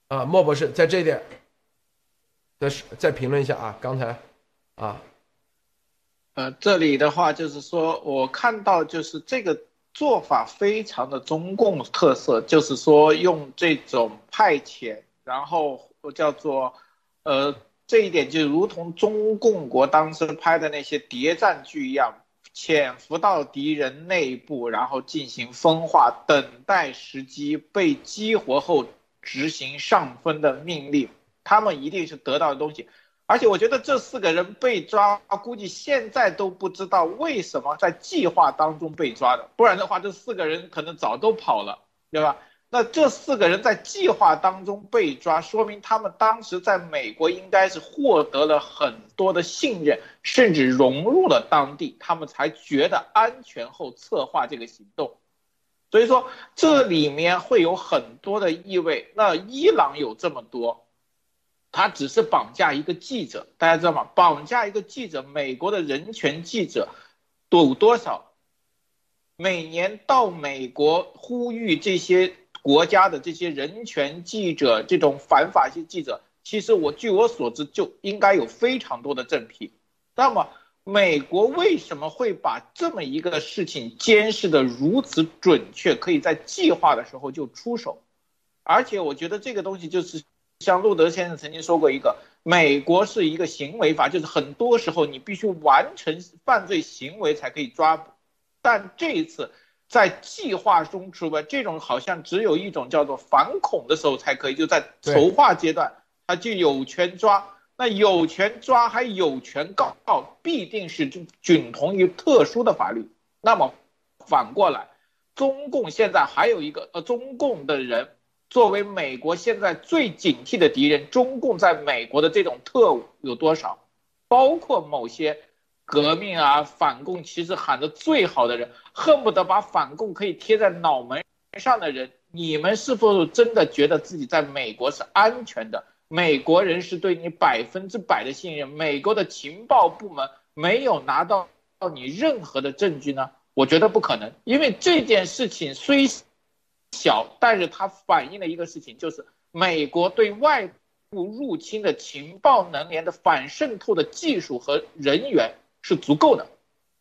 啊，莫博士在这一点再再评论一下啊，刚才啊。呃，这里的话就是说，我看到就是这个做法非常的中共特色，就是说用这种派遣，然后叫做，呃，这一点就如同中共国当时拍的那些谍战剧一样，潜伏到敌人内部，然后进行分化，等待时机被激活后执行上分的命令，他们一定是得到的东西。而且我觉得这四个人被抓，估计现在都不知道为什么在计划当中被抓的，不然的话，这四个人可能早都跑了，对吧？那这四个人在计划当中被抓，说明他们当时在美国应该是获得了很多的信任，甚至融入了当地，他们才觉得安全后策划这个行动。所以说，这里面会有很多的意味。那伊朗有这么多。他只是绑架一个记者，大家知道吗？绑架一个记者，美国的人权记者有多少？每年到美国呼吁这些国家的这些人权记者，这种反法西记者，其实我据我所知就应该有非常多的正批。那么美国为什么会把这么一个事情监视的如此准确，可以在计划的时候就出手？而且我觉得这个东西就是像路德先生曾经说过一个，美国是一个行为法，就是很多时候你必须完成犯罪行为才可以抓捕，但这一次在计划中出吧，这种好像只有一种叫做反恐的时候才可以，就在筹划阶段他就有权抓，那有权抓还有权告，告必定是就仅同于特殊的法律。那么反过来，中共现在还有一个呃，中共的人。作为美国现在最警惕的敌人，中共在美国的这种特务有多少？包括某些革命啊、反共其实喊得最好的人，恨不得把反共可以贴在脑门上的人，你们是否真的觉得自己在美国是安全的？美国人是对你百分之百的信任，美国的情报部门没有拿到到你任何的证据呢？我觉得不可能，因为这件事情虽。小，但是它反映了一个事情，就是美国对外部入侵的情报能源的反渗透的技术和人员是足够的，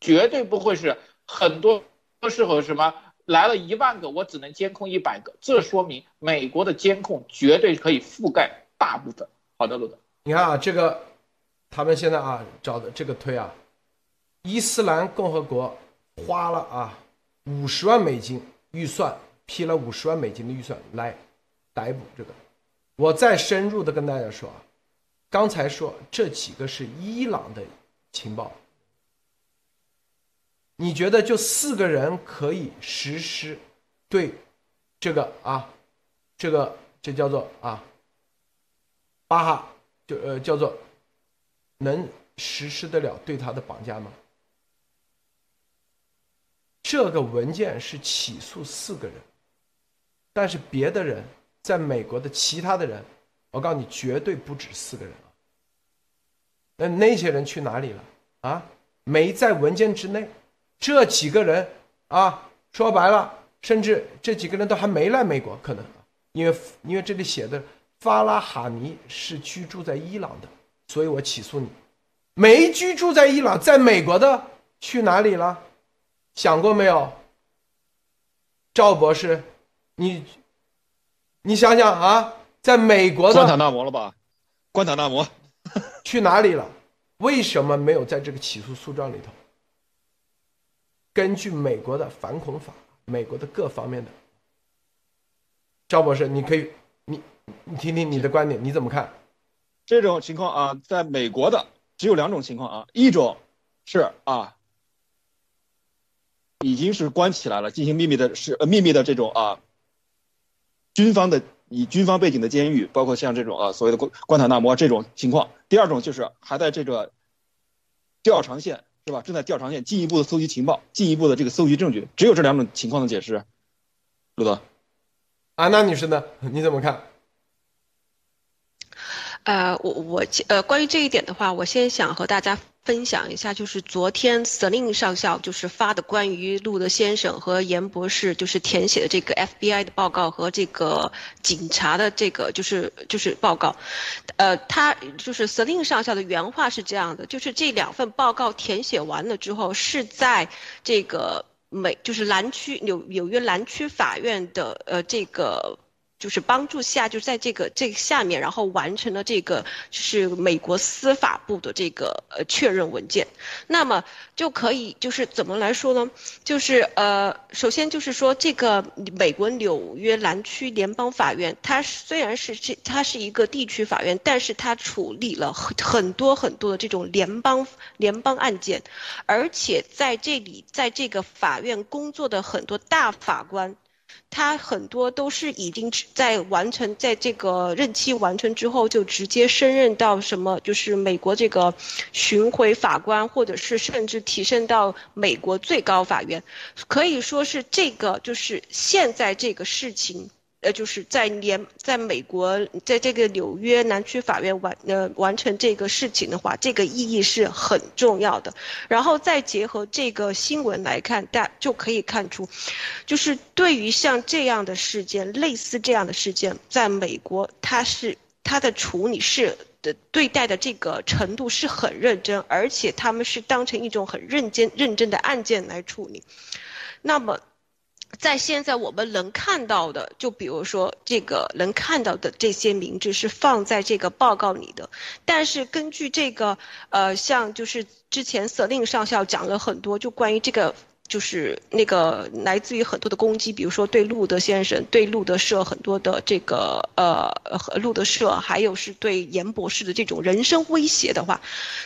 绝对不会是很多时候什么来了一万个，我只能监控一百个，这说明美国的监控绝对可以覆盖大部分。好的，路德，你看啊，这个他们现在啊找的这个推啊，伊斯兰共和国花了啊五十万美金预算。批了五十万美金的预算来逮捕这个，我再深入的跟大家说啊，刚才说这几个是伊朗的情报，你觉得就四个人可以实施对这个啊，这个这叫做啊巴哈就呃叫做能实施得了对他的绑架吗？这个文件是起诉四个人。但是别的人，在美国的其他的人，我告诉你，绝对不止四个人啊。那那些人去哪里了啊？没在文件之内。这几个人啊，说白了，甚至这几个人都还没来美国，可能，因为因为这里写的法拉哈尼是居住在伊朗的，所以我起诉你。没居住在伊朗，在美国的去哪里了？想过没有，赵博士？你，你想想啊，在美国的关塔那摩了吧？关塔那摩去哪里了？为什么没有在这个起诉诉状里头？根据美国的反恐法，美国的各方面的，赵博士，你可以，你你听听你的观点，你怎么看？这种情况啊，在美国的只有两种情况啊，一种是啊，已经是关起来了，进行秘密的是呃秘密的这种啊。军方的以军方背景的监狱，包括像这种啊所谓的关关塔那摩这种情况。第二种就是还在这个调查线是吧？正在调查线进一步的搜集情报，进一步的这个搜集证据。只有这两种情况的解释。路德，安娜女士呢？你怎么看？呃，我我呃，关于这一点的话，我先想和大家。分享一下，就是昨天斯林上校就是发的关于路德先生和严博士就是填写的这个 FBI 的报告和这个警察的这个就是就是报告，呃，他就是斯林上校的原话是这样的，就是这两份报告填写完了之后，是在这个美就是蓝区纽纽约蓝区法院的呃这个。就是帮助下，就在这个这个下面，然后完成了这个就是美国司法部的这个呃确认文件，那么就可以就是怎么来说呢？就是呃，首先就是说这个美国纽约南区联邦法院，它虽然是这它是一个地区法院，但是它处理了很很多很多的这种联邦联邦案件，而且在这里在这个法院工作的很多大法官。他很多都是已经在完成，在这个任期完成之后，就直接升任到什么，就是美国这个巡回法官，或者是甚至提升到美国最高法院，可以说是这个就是现在这个事情。呃，就是在联在美国，在这个纽约南区法院完呃完成这个事情的话，这个意义是很重要的。然后再结合这个新闻来看，大就可以看出，就是对于像这样的事件，类似这样的事件，在美国它是他的处理是的对待的这个程度是很认真，而且他们是当成一种很认真认真的案件来处理。那么，在现在我们能看到的，就比如说这个能看到的这些名字是放在这个报告里的，但是根据这个呃，像就是之前司令上校讲了很多，就关于这个。就是那个来自于很多的攻击，比如说对路德先生、对路德社很多的这个呃和路德社，还有是对严博士的这种人身威胁的话，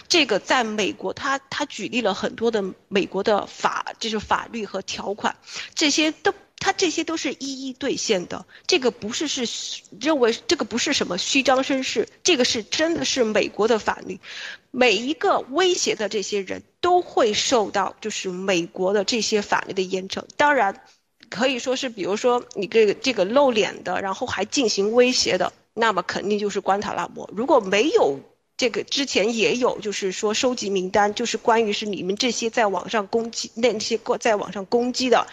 这个在美国，他他举例了很多的美国的法，就是法律和条款，这些都。他这些都是一一兑现的，这个不是是认为这个不是什么虚张声势，这个是真的是美国的法律，每一个威胁的这些人都会受到就是美国的这些法律的严惩。当然，可以说是比如说你这个这个露脸的，然后还进行威胁的，那么肯定就是关塔那摩。如果没有。这个之前也有，就是说收集名单，就是关于是你们这些在网上攻击那些过在网上攻击的，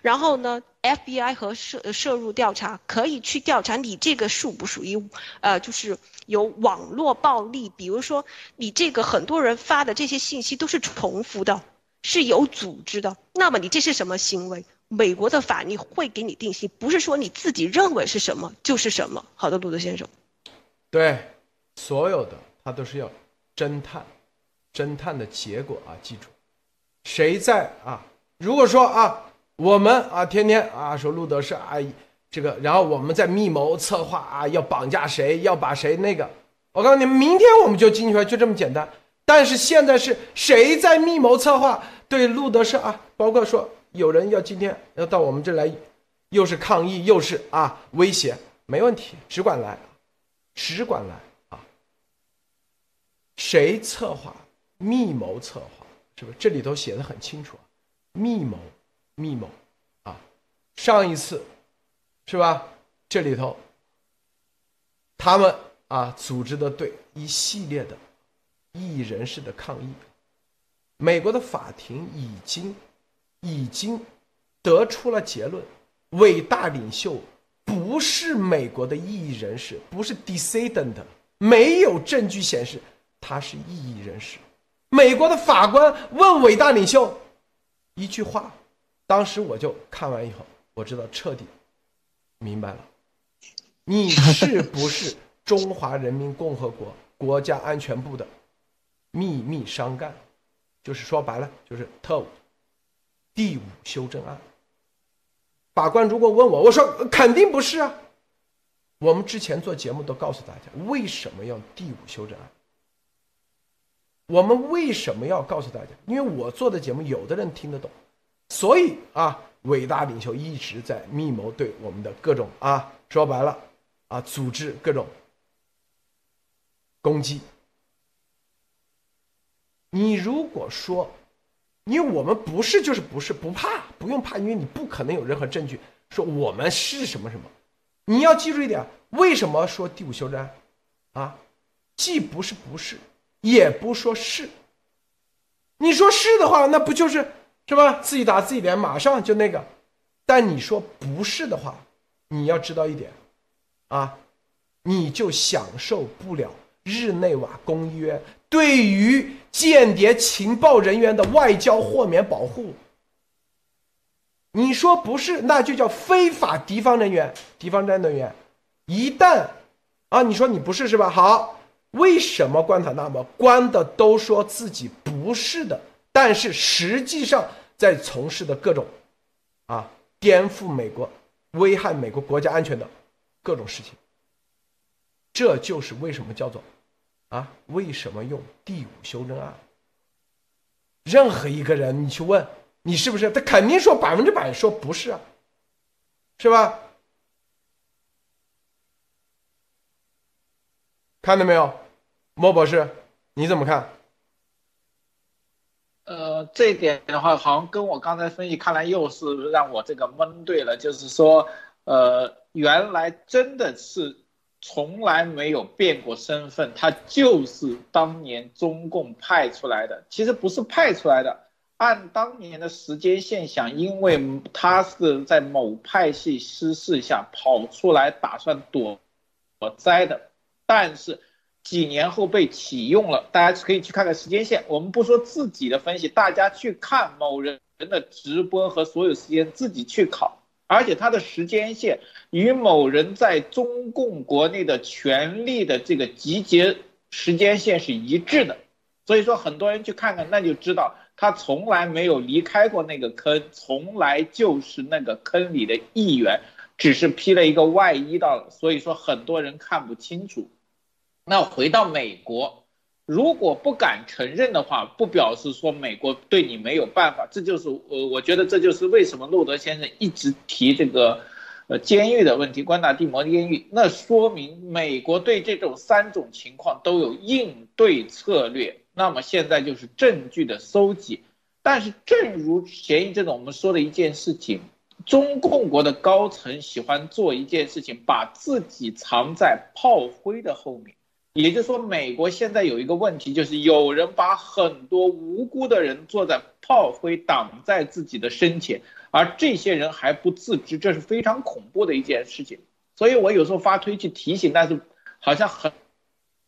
然后呢，FBI 和涉涉入调查，可以去调查你这个属不属于，呃，就是有网络暴力，比如说你这个很多人发的这些信息都是重复的，是有组织的，那么你这是什么行为？美国的法律会给你定性，不是说你自己认为是什么就是什么。好的，鲁德先生，对，所有的。他都是要侦探，侦探的结果啊！记住，谁在啊？如果说啊，我们啊天天啊说路德是啊这个，然后我们在密谋策划啊要绑架谁，要把谁那个，我告诉你，明天我们就进去了，就这么简单。但是现在是谁在密谋策划对路德是啊？包括说有人要今天要到我们这来，又是抗议又是啊威胁，没问题，只管来，只管来。谁策划、密谋策划，是不是？这里头写的很清楚啊，密谋、密谋，啊，上一次，是吧？这里头，他们啊组织的对一系列的异议人士的抗议，美国的法庭已经已经得出了结论：伟大领袖不是美国的异议人士，不是 dissident，没有证据显示。他是异议人士。美国的法官问伟大领袖一句话，当时我就看完以后，我知道彻底明白了，你是不是中华人民共和国国家安全部的秘密商干？就是说白了，就是特务。第五修正案。法官如果问我，我说肯定不是啊。我们之前做节目都告诉大家，为什么要第五修正案？我们为什么要告诉大家？因为我做的节目，有的人听得懂，所以啊，伟大领袖一直在密谋对我们的各种啊，说白了啊，组织各种攻击。你如果说，因为我们不是就是不是不怕，不用怕，因为你不可能有任何证据说我们是什么什么。你要记住一点，为什么说第五修正案啊？既不是不是。也不说是，你说是的话，那不就是是吧？自己打自己脸，马上就那个。但你说不是的话，你要知道一点，啊，你就享受不了日内瓦公约对于间谍情报人员的外交豁免保护。你说不是，那就叫非法敌方人员、敌方战斗员。一旦啊，你说你不是是吧？好。为什么关塔那么关的都说自己不是的，但是实际上在从事的各种，啊，颠覆美国、危害美国国家安全的各种事情。这就是为什么叫做，啊，为什么用第五修正案？任何一个人你去问，你是不是？他肯定说百分之百说不是啊，是吧？看到没有，莫博士，你怎么看？呃，这一点的话，好像跟我刚才分析，看来又是让我这个蒙对了。就是说，呃，原来真的是从来没有变过身份，他就是当年中共派出来的。其实不是派出来的，按当年的时间线想，因为他是在某派系失势下跑出来，打算躲躲灾的。但是几年后被启用了。大家可以去看看时间线。我们不说自己的分析，大家去看某人的直播和所有时间自己去考。而且他的时间线与某人在中共国内的权力的这个集结时间线是一致的，所以说很多人去看看，那就知道他从来没有离开过那个坑，从来就是那个坑里的一员，只是披了一个外衣到了，所以说很多人看不清楚。那回到美国。如果不敢承认的话，不表示说美国对你没有办法。这就是我我觉得这就是为什么路德先生一直提这个，呃，监狱的问题，关达蒂摩监狱，那说明美国对这种三种情况都有应对策略。那么现在就是证据的搜集。但是正如前一阵子我们说的一件事情，中共国的高层喜欢做一件事情，把自己藏在炮灰的后面。也就是说，美国现在有一个问题，就是有人把很多无辜的人坐在炮灰挡在自己的身前，而这些人还不自知，这是非常恐怖的一件事情。所以我有时候发推去提醒，但是好像很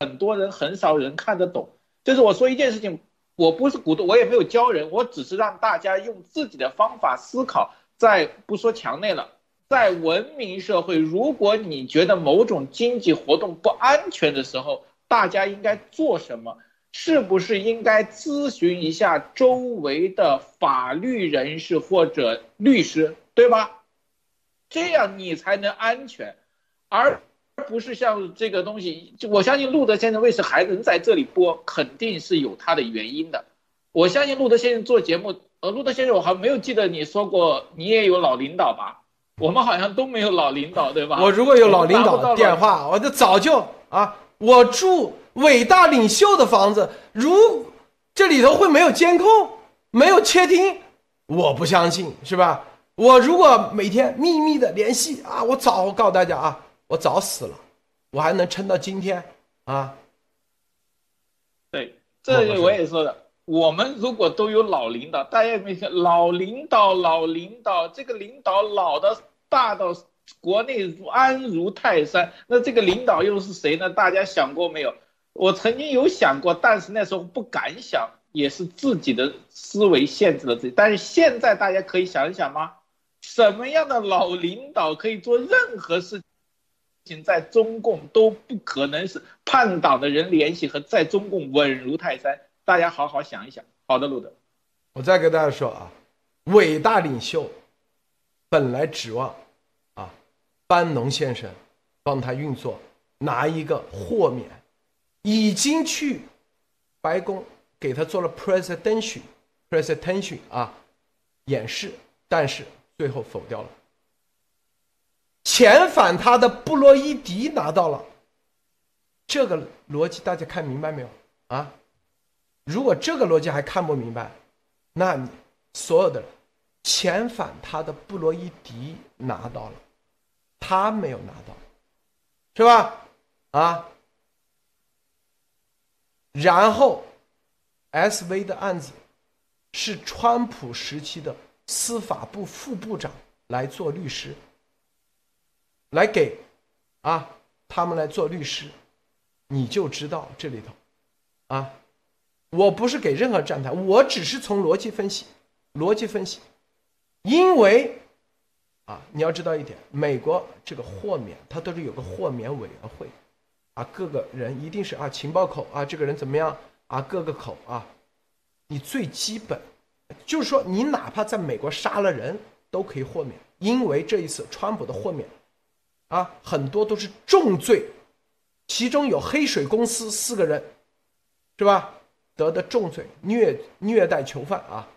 很多人很少人看得懂。就是我说一件事情，我不是鼓动，我也没有教人，我只是让大家用自己的方法思考，在不说墙内了。在文明社会，如果你觉得某种经济活动不安全的时候，大家应该做什么？是不是应该咨询一下周围的法律人士或者律师，对吧？这样你才能安全，而不是像这个东西。我相信路德先生为什么还能在这里播，肯定是有他的原因的。我相信路德先生做节目，呃，路德先生，我还没有记得你说过你也有老领导吧？我们好像都没有老领导，对吧？我如果有老领导电话，我就早就啊，我住伟大领袖的房子，如这里头会没有监控，没有窃听，我不相信，是吧？我如果每天秘密的联系啊，我早告诉大家啊，我早死了，我还能撑到今天啊？对，这我也说的。我们如果都有老领导，大家有没有老领导？老领导，这个领导老的大到国内安如泰山，那这个领导又是谁呢？大家想过没有？我曾经有想过，但是那时候不敢想，也是自己的思维限制了自己。但是现在大家可以想一想吗？什么样的老领导可以做任何事情，在中共都不可能是叛党的人联系和在中共稳如泰山。大家好好想一想。好的，路德，我再跟大家说啊，伟大领袖本来指望啊，班农先生帮他运作，拿一个豁免，已经去白宫给他做了 presidential presidential 啊演示，但是最后否掉了。遣返他的布洛伊迪拿到了，这个逻辑大家看明白没有啊？如果这个逻辑还看不明白，那你所有的遣返他的布洛伊迪拿到了，他没有拿到，是吧？啊，然后 SV 的案子是川普时期的司法部副部长来做律师，来给啊他们来做律师，你就知道这里头啊。我不是给任何站台，我只是从逻辑分析，逻辑分析，因为，啊，你要知道一点，美国这个豁免，它都是有个豁免委员会，啊，各个人一定是啊情报口啊，这个人怎么样啊，各个口啊，你最基本，就是说你哪怕在美国杀了人都可以豁免，因为这一次川普的豁免，啊，很多都是重罪，其中有黑水公司四个人，是吧？得的重罪虐虐待囚犯啊，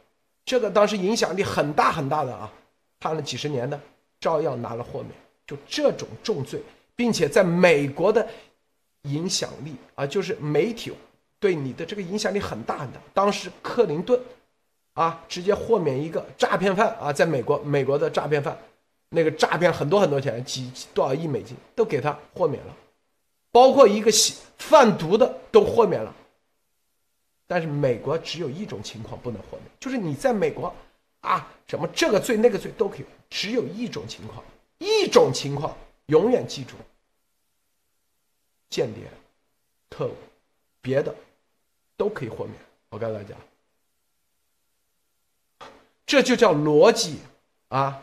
这个当时影响力很大很大的啊，判了几十年的，照样拿了豁免。就这种重罪，并且在美国的影响力啊，就是媒体对你的这个影响力很大很大。当时克林顿啊，直接豁免一个诈骗犯啊，在美国美国的诈骗犯，那个诈骗很多很多钱，几多少亿美金都给他豁免了，包括一个贩毒的都豁免了。但是美国只有一种情况不能豁免，就是你在美国，啊，什么这个罪那个罪都可以，只有一种情况，一种情况永远记住，间谍、特务，别的都可以豁免。我告诉大家，这就叫逻辑啊！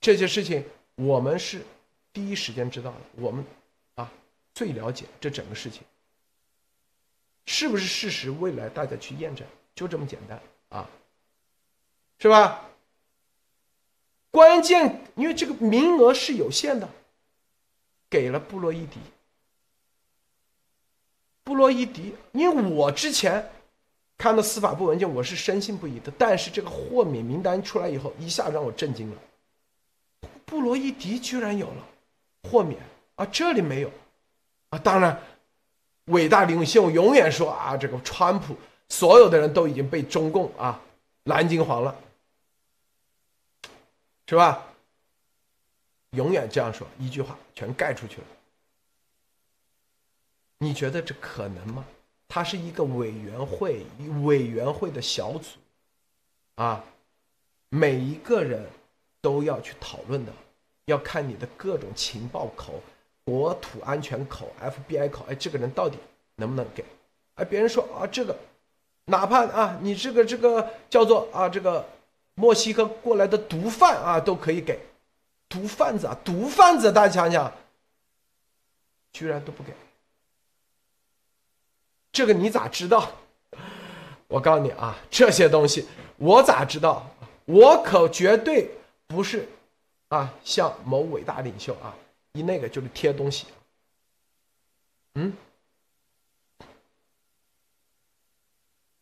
这些事情我们是第一时间知道的，我们最了解这整个事情是不是事实，未来大家去验证，就这么简单啊，是吧？关键因为这个名额是有限的，给了布洛伊迪。布洛伊迪，因为我之前看到司法部文件，我是深信不疑的。但是这个豁免名单出来以后，一下让我震惊了。布洛伊迪居然有了豁免啊，这里没有当然，伟大领袖永远说啊，这个川普所有的人都已经被中共啊蓝金黄了。是吧？永远这样说一句话，全盖出去了。你觉得这可能吗？它是一个委员会，委员会的小组，啊，每一个人都要去讨论的，要看你的各种情报口、国土安全口、FBI 口，哎，这个人到底能不能给？哎，别人说啊，这个，哪怕啊，你这个这个叫做啊，这个。墨西哥过来的毒贩啊，都可以给，毒贩子啊，毒贩子，大家想想，居然都不给，这个你咋知道？我告诉你啊，这些东西我咋知道？我可绝对不是啊，像某伟大领袖啊，一那个就是贴东西。嗯，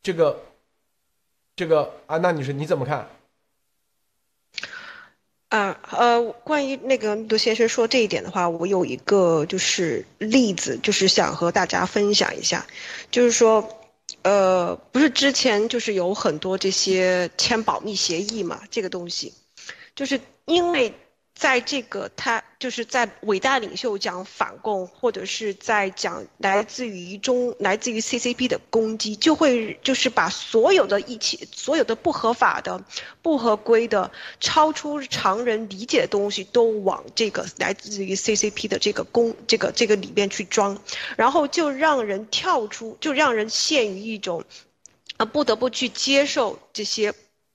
这个，这个安娜女士你怎么看？啊，呃，关于那个杜先生说这一点的话，我有一个就是例子，就是想和大家分享一下，就是说，呃，不是之前就是有很多这些签保密协议嘛，这个东西，就是因为。在这个他就是在伟大领袖讲反共，或者是在讲来自于中来自于 CCP 的攻击，就会就是把所有的一切所有的不合法的、不合规的、超出常人理解的东西，都往这个来自于 CCP 的这个攻这个这个里边去装，然后就让人跳出，就让人陷于一种，啊，不得不去接受这些。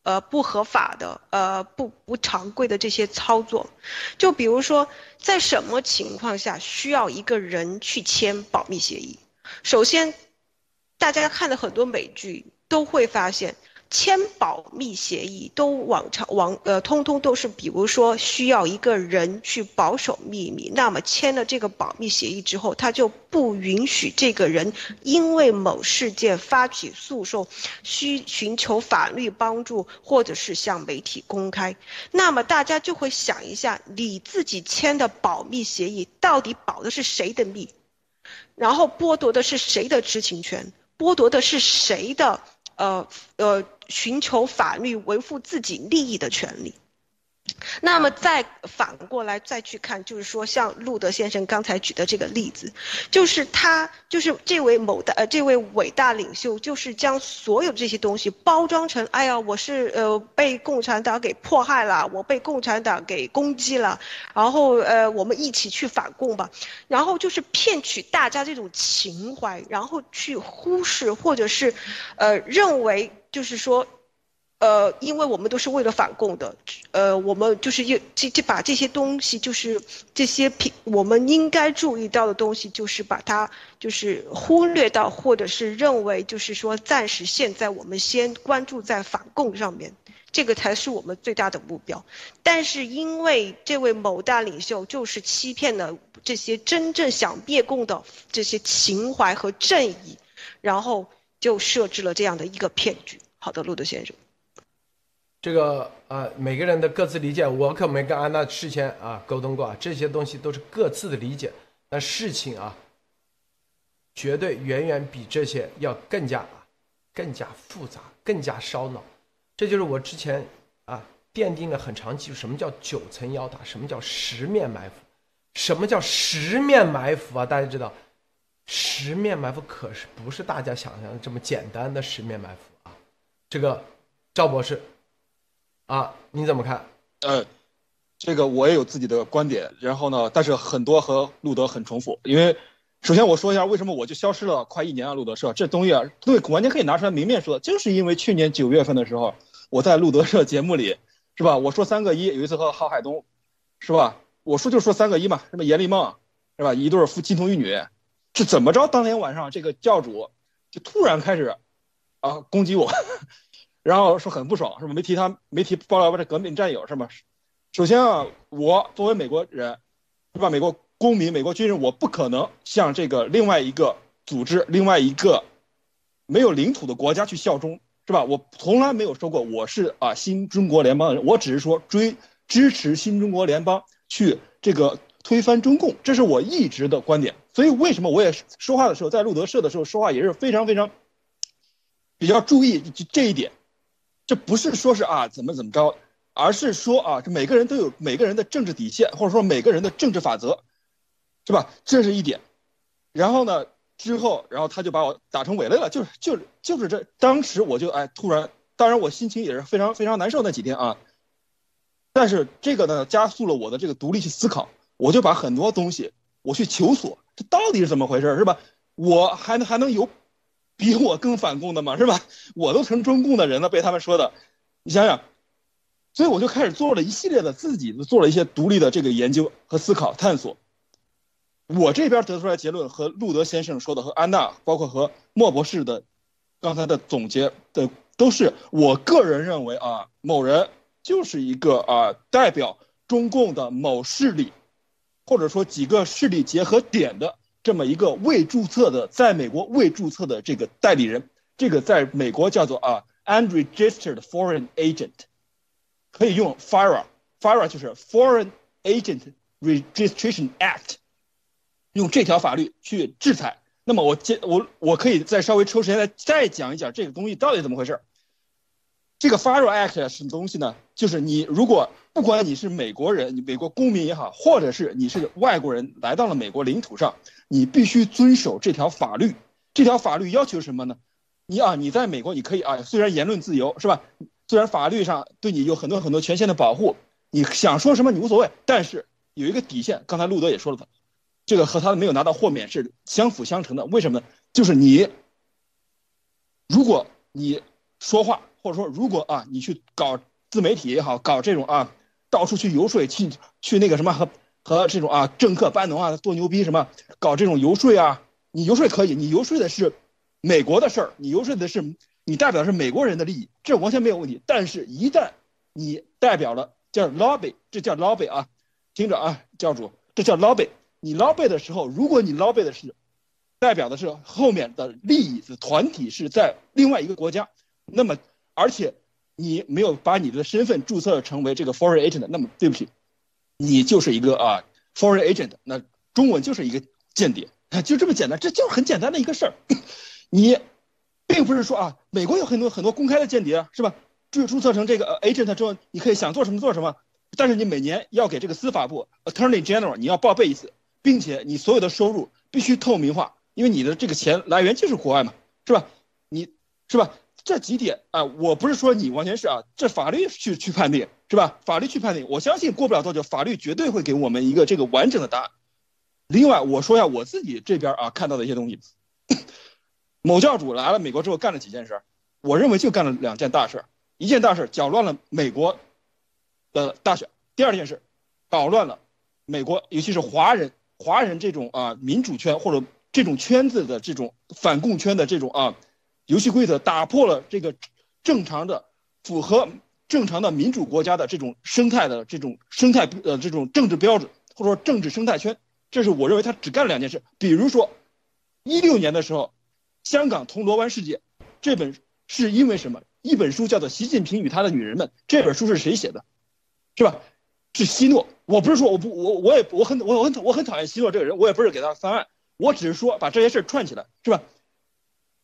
呃，不合法的，呃，不不常规的这些操作，就比如说，在什么情况下需要一个人去签保密协议？首先，大家看的很多美剧都会发现。签保密协议都往常往呃，通通都是，比如说需要一个人去保守秘密，那么签了这个保密协议之后，他就不允许这个人因为某事件发起诉讼，需寻求法律帮助，或者是向媒体公开。那么大家就会想一下，你自己签的保密协议到底保的是谁的密？然后剥夺的是谁的知情权？剥夺的是谁的？呃呃，寻求法律维护自己利益的权利。那么再反过来再去看，就是说，像路德先生刚才举的这个例子，就是他就是这位某大呃这位伟大领袖，就是将所有这些东西包装成，哎呀，我是呃被共产党给迫害了，我被共产党给攻击了，然后呃我们一起去反共吧，然后就是骗取大家这种情怀，然后去忽视或者是，呃认为就是说。呃，因为我们都是为了反共的，呃，我们就是要这这把这些东西，就是这些平我们应该注意到的东西，就是把它就是忽略到，或者是认为就是说暂时现在我们先关注在反共上面，这个才是我们最大的目标。但是因为这位某大领袖就是欺骗了这些真正想灭共的这些情怀和正义，然后就设置了这样的一个骗局。好的，路德先生。这个啊，每个人的各自理解，我可没跟安娜事先啊沟通过啊，这些东西都是各自的理解。但事情啊，绝对远远比这些要更加啊，更加复杂，更加烧脑。这就是我之前啊奠定了很长基础。什么叫九层妖塔？什么叫十面埋伏？什么叫十面埋伏啊？大家知道，十面埋伏可是不是大家想象的这么简单的十面埋伏啊？这个赵博士。啊，你怎么看？呃，这个我也有自己的观点，然后呢，但是很多和路德很重复。因为首先我说一下为什么我就消失了快一年啊，路德社这东西啊，对，完全可以拿出来明面说，就是因为去年九月份的时候，我在路德社节目里，是吧？我说三个一，有一次和郝海东，是吧？我说就说三个一嘛，什么严立梦，是吧？一对夫金童玉女，是怎么着？当天晚上这个教主就突然开始啊攻击我，然后说很不爽，是吧？没提他，没提爆料吧这革命战友，是吗？首先啊，我作为美国人，是吧？美国公民、美国军人，我不可能向这个另外一个组织、另外一个没有领土的国家去效忠，是吧？我从来没有说过我是啊新中国联邦的人，我只是说追支持新中国联邦去这个推翻中共，这是我一直的观点。所以为什么我也说话的时候，在路德社的时候说话也是非常非常比较注意这一点，这不是说是啊怎么怎么着。而是说啊，这每个人都有每个人的政治底线，或者说每个人的政治法则，是吧？这是一点。然后呢，之后，然后他就把我打成伪类了，就是就是就是这。当时我就哎，突然，当然我心情也是非常非常难受那几天啊。但是这个呢，加速了我的这个独立去思考，我就把很多东西我去求索，这到底是怎么回事，是吧？我还能还能有比我更反共的吗？是吧？我都成中共的人了，被他们说的，你想想。所以我就开始做了一系列的自己做了一些独立的这个研究和思考探索。我这边得出来结论和路德先生说的和安娜，包括和莫博士的刚才的总结的，都是我个人认为啊，某人就是一个啊代表中共的某势力，或者说几个势力结合点的这么一个未注册的在美国未注册的这个代理人，这个在美国叫做啊 unregistered foreign agent。可以用 FIRA，FIRA 就是 Foreign Agent Registration Act，用这条法律去制裁。那么我接我我可以再稍微抽时间再再讲一讲这个东西到底怎么回事。这个 FIRA Act 是什么东西呢？就是你如果不管你是美国人，你美国公民也好，或者是你是外国人来到了美国领土上，你必须遵守这条法律。这条法律要求什么呢？你啊，你在美国你可以啊，虽然言论自由是吧？虽然法律上对你有很多很多权限的保护，你想说什么你无所谓，但是有一个底线。刚才路德也说了，这个和他没有拿到豁免是相辅相成的。为什么呢？就是你，如果你说话，或者说如果啊，你去搞自媒体也好，搞这种啊，到处去游说，去去那个什么和这种啊政客班农啊多牛逼什么，搞这种游说啊，你游说可以，你游说的是美国的事儿，你游说的是。你代表的是美国人的利益，这完全没有问题。但是，一旦你代表了叫 lobby，这叫 lobby 啊，听着啊，教主，这叫 lobby。你 lobby 的时候，如果你 lobby 的是代表的是后面的利益的团体是在另外一个国家，那么而且你没有把你的身份注册成为这个 foreign agent，那么对不起，你就是一个啊 foreign agent，那中文就是一个间谍，就这么简单，这就是很简单的一个事儿，你。并不是说啊，美国有很多很多公开的间谍，是吧？注注册成这个 agent 之后，你可以想做什么做什么，但是你每年要给这个司法部 attorney general 你要报备一次，并且你所有的收入必须透明化，因为你的这个钱来源就是国外嘛，是吧？你是吧？这几点啊，我不是说你完全是啊，这法律去去判定，是吧？法律去判定，我相信过不了多久，法律绝对会给我们一个这个完整的答案。另外，我说一下我自己这边啊看到的一些东西。某教主来了美国之后干了几件事，我认为就干了两件大事。一件大事搅乱了美国的大选，第二件事搞乱了美国，尤其是华人华人这种啊民主圈或者这种圈子的这种反共圈的这种啊游戏规则，打破了这个正常的符合正常的民主国家的这种生态的这种生态呃这种政治标准或者说政治生态圈。这是我认为他只干了两件事，比如说一六年的时候。香港铜锣湾事件，这本是因为什么？一本书叫做《习近平与他的女人们》，这本书是谁写的？是吧？是希诺。我不是说我不我我也我很我很我很讨厌希诺这个人，我也不是给他翻案，我只是说把这些事串起来，是吧？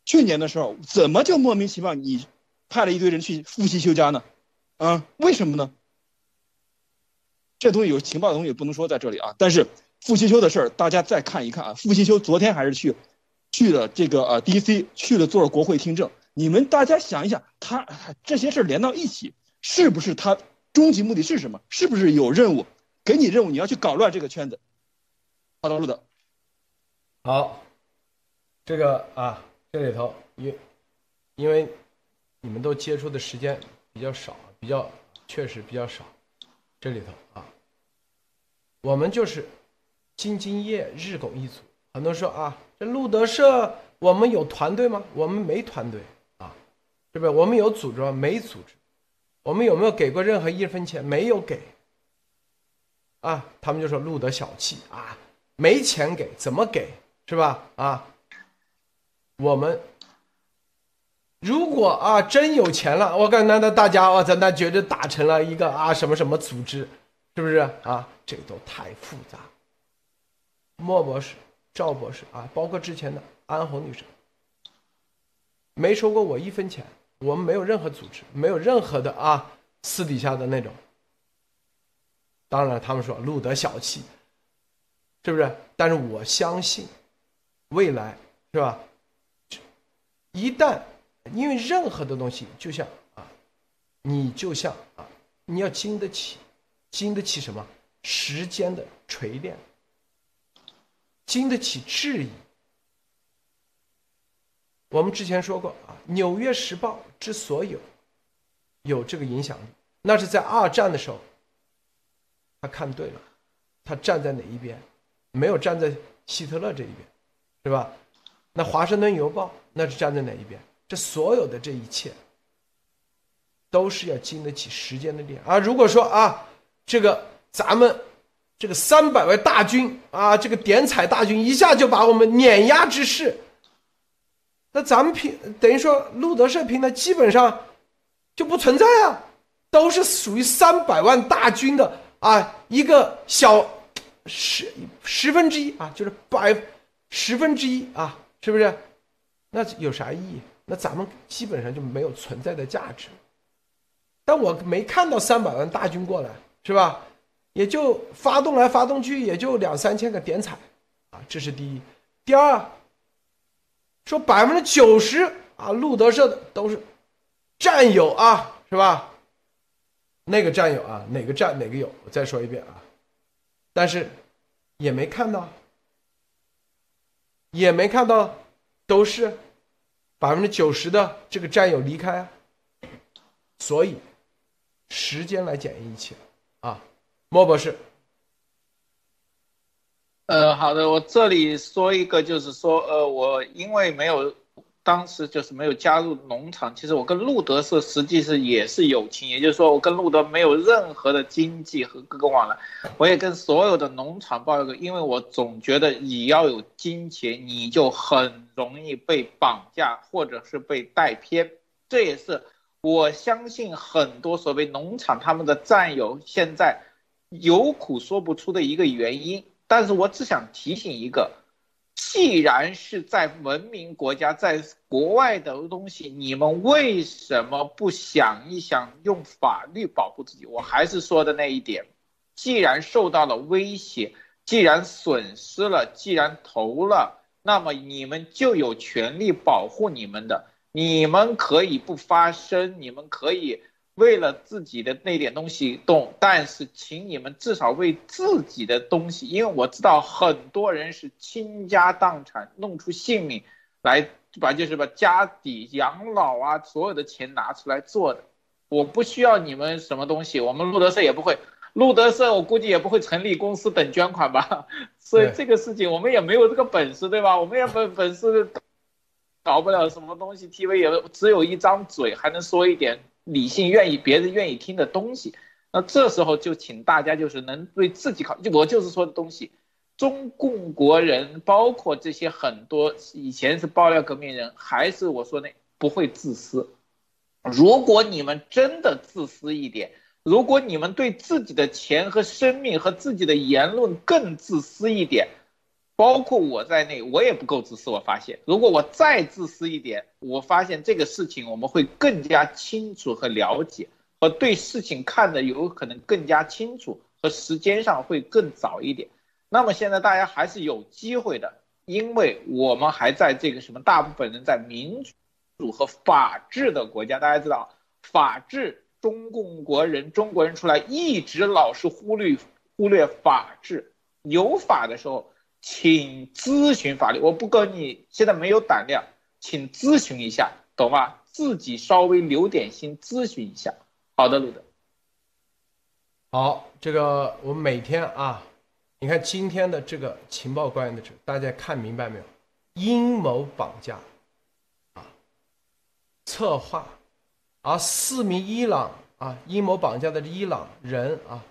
去年的时候，怎么就莫名其妙你派了一堆人去复习修家呢？啊，为什么呢？这东西有情报的东西不能说在这里啊。但是傅习修的事儿，大家再看一看啊。傅习修昨天还是去。去了这个呃 D.C. 去了做了国会听证，你们大家想一想，他这些事连到一起，是不是他终极目的是什么？是不是有任务？给你任务，你要去搞乱这个圈子。好的，路德。好，这个啊，这里头因因为你们都接触的时间比较少，比较确实比较少。这里头啊，我们就是兢兢业日拱一卒。很多人说啊，这路德社我们有团队吗？我们没团队啊，是不是？我们有组织吗？没组织。我们有没有给过任何一分钱？没有给。啊，他们就说路德小气啊，没钱给，怎么给？是吧？啊，我们如果啊真有钱了，我感觉那大家哇，咱那绝对打成了一个啊什么什么组织，是不是啊？这都太复杂。莫博士、赵博士啊，包括之前的安红女士，没收过我一分钱，我们没有任何组织，没有任何的啊私底下的那种。当然，他们说路德小气，是不是？但是我相信。未来是吧？一旦因为任何的东西，就像啊，你就像啊，你要经得起，经得起什么时间的锤炼，经得起质疑。我们之前说过啊，《纽约时报》之所以有这个影响力，那是在二战的时候，他看对了，他站在哪一边，没有站在希特勒这一边。是吧？那《华盛顿邮报》那是站在哪一边？这所有的这一切，都是要经得起时间的练啊！如果说啊，这个咱们这个三百万大军啊，这个点彩大军一下就把我们碾压之势，那咱们平等于说路德社平台基本上就不存在啊，都是属于三百万大军的啊一个小十十分之一啊，就是百。十分之一啊，是不是？那有啥意义？那咱们基本上就没有存在的价值。但我没看到三百万大军过来，是吧？也就发动来发动去，也就两三千个点彩，啊，这是第一。第二，说百分之九十啊，路德社的都是战友啊，是吧？那个战友啊，哪个战哪个友？我再说一遍啊，但是也没看到。也没看到，都是百分之九十的这个战友离开啊，所以时间来检验一切啊，莫博士。呃，好的，我这里说一个，就是说，呃，我因为没有。当时就是没有加入农场，其实我跟路德是实际是也是友情，也就是说我跟路德没有任何的经济和各个往来，我也跟所有的农场报一个，因为我总觉得你要有金钱，你就很容易被绑架或者是被带偏，这也是我相信很多所谓农场他们的战友现在有苦说不出的一个原因，但是我只想提醒一个。既然是在文明国家，在国外的东西，你们为什么不想一想用法律保护自己？我还是说的那一点，既然受到了威胁，既然损失了，既然投了，那么你们就有权利保护你们的。你们可以不发声，你们可以。为了自己的那点东西动，但是请你们至少为自己的东西，因为我知道很多人是倾家荡产，弄出性命来把就是把家底养老啊，所有的钱拿出来做的。我不需要你们什么东西，我们路德社也不会，路德社我估计也不会成立公司等捐款吧。所以这个事情我们也没有这个本事，对吧？我们也本本事搞不了什么东西，TV 也只有一张嘴，还能说一点。理性愿意别人愿意听的东西，那这时候就请大家就是能对自己考，就我就是说的东西，中共国人包括这些很多以前是爆料革命人，还是我说那不会自私。如果你们真的自私一点，如果你们对自己的钱和生命和自己的言论更自私一点。包括我在内，我也不够自私。我发现，如果我再自私一点，我发现这个事情我们会更加清楚和了解，和对事情看的有可能更加清楚，和时间上会更早一点。那么现在大家还是有机会的，因为我们还在这个什么，大部分人在民主和法治的国家。大家知道，法治中共国人、中国人出来一直老是忽略忽略法治，有法的时候，请咨询法律。我不跟你现在没有胆量，请咨询一下，懂吗？自己稍微留点心，咨询一下。好的，路德。好，这个我们每天啊，你看今天的这个情报官员的这，大家看明白没有？阴谋绑架，啊，策划，而四名伊朗啊阴谋绑架的伊朗人啊，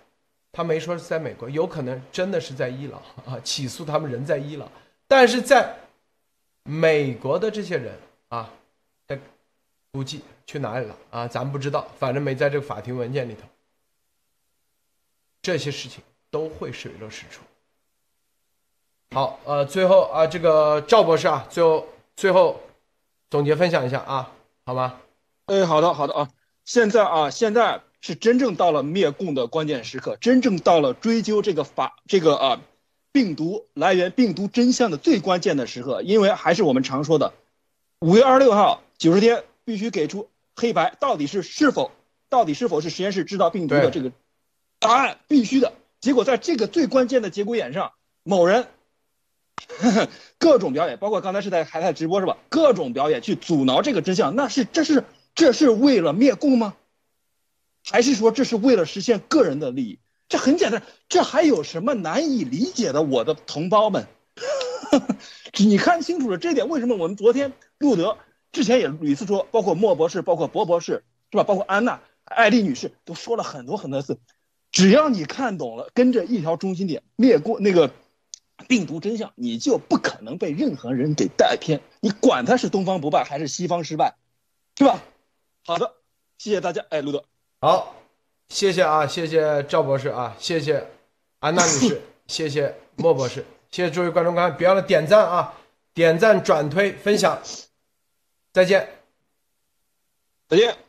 他没说是在美国，有可能真的是在伊朗 啊，起诉他们人在伊朗，但是在美国的这些人啊，估计去哪里了啊？咱不知道，反正没在这个法庭文件里头。这些事情都会水落石出。好，呃，最后啊，这个赵博士啊，最后最后总结分享一下啊，好吗？哎，好的，好的啊。现在啊，现在是真正到了灭共的关键时刻，真正到了追究这个法这个啊病毒来源、病毒真相的最关键的时刻。因为还是我们常说的，五月二十六号九十天必须给出黑白，到底是是否到底是否是实验室制造病毒的这个。答案必须的。结果在这个最关键的节骨眼上，某人 各种表演，包括刚才是在还在直播是吧？各种表演去阻挠这个真相，那是这是这是为了灭共吗？还是说这是为了实现个人的利益？这很简单，这还有什么难以理解的？我的同胞们，你看清楚了这一点。为什么我们昨天路德之前也屡次说，包括莫博士，包括博博士是吧？包括安娜、艾丽女士都说了很多很多次。只要你看懂了，跟着一条中心点灭过那个病毒真相，你就不可能被任何人给带偏。你管他是东方不败还是西方失败，是吧？好的，谢谢大家。哎，路德，好，谢谢啊，谢谢赵博士啊，谢谢安娜女士，谢谢莫博士，谢谢诸位观众观看，别忘了点赞啊，点赞、转推、分享，再见，再见。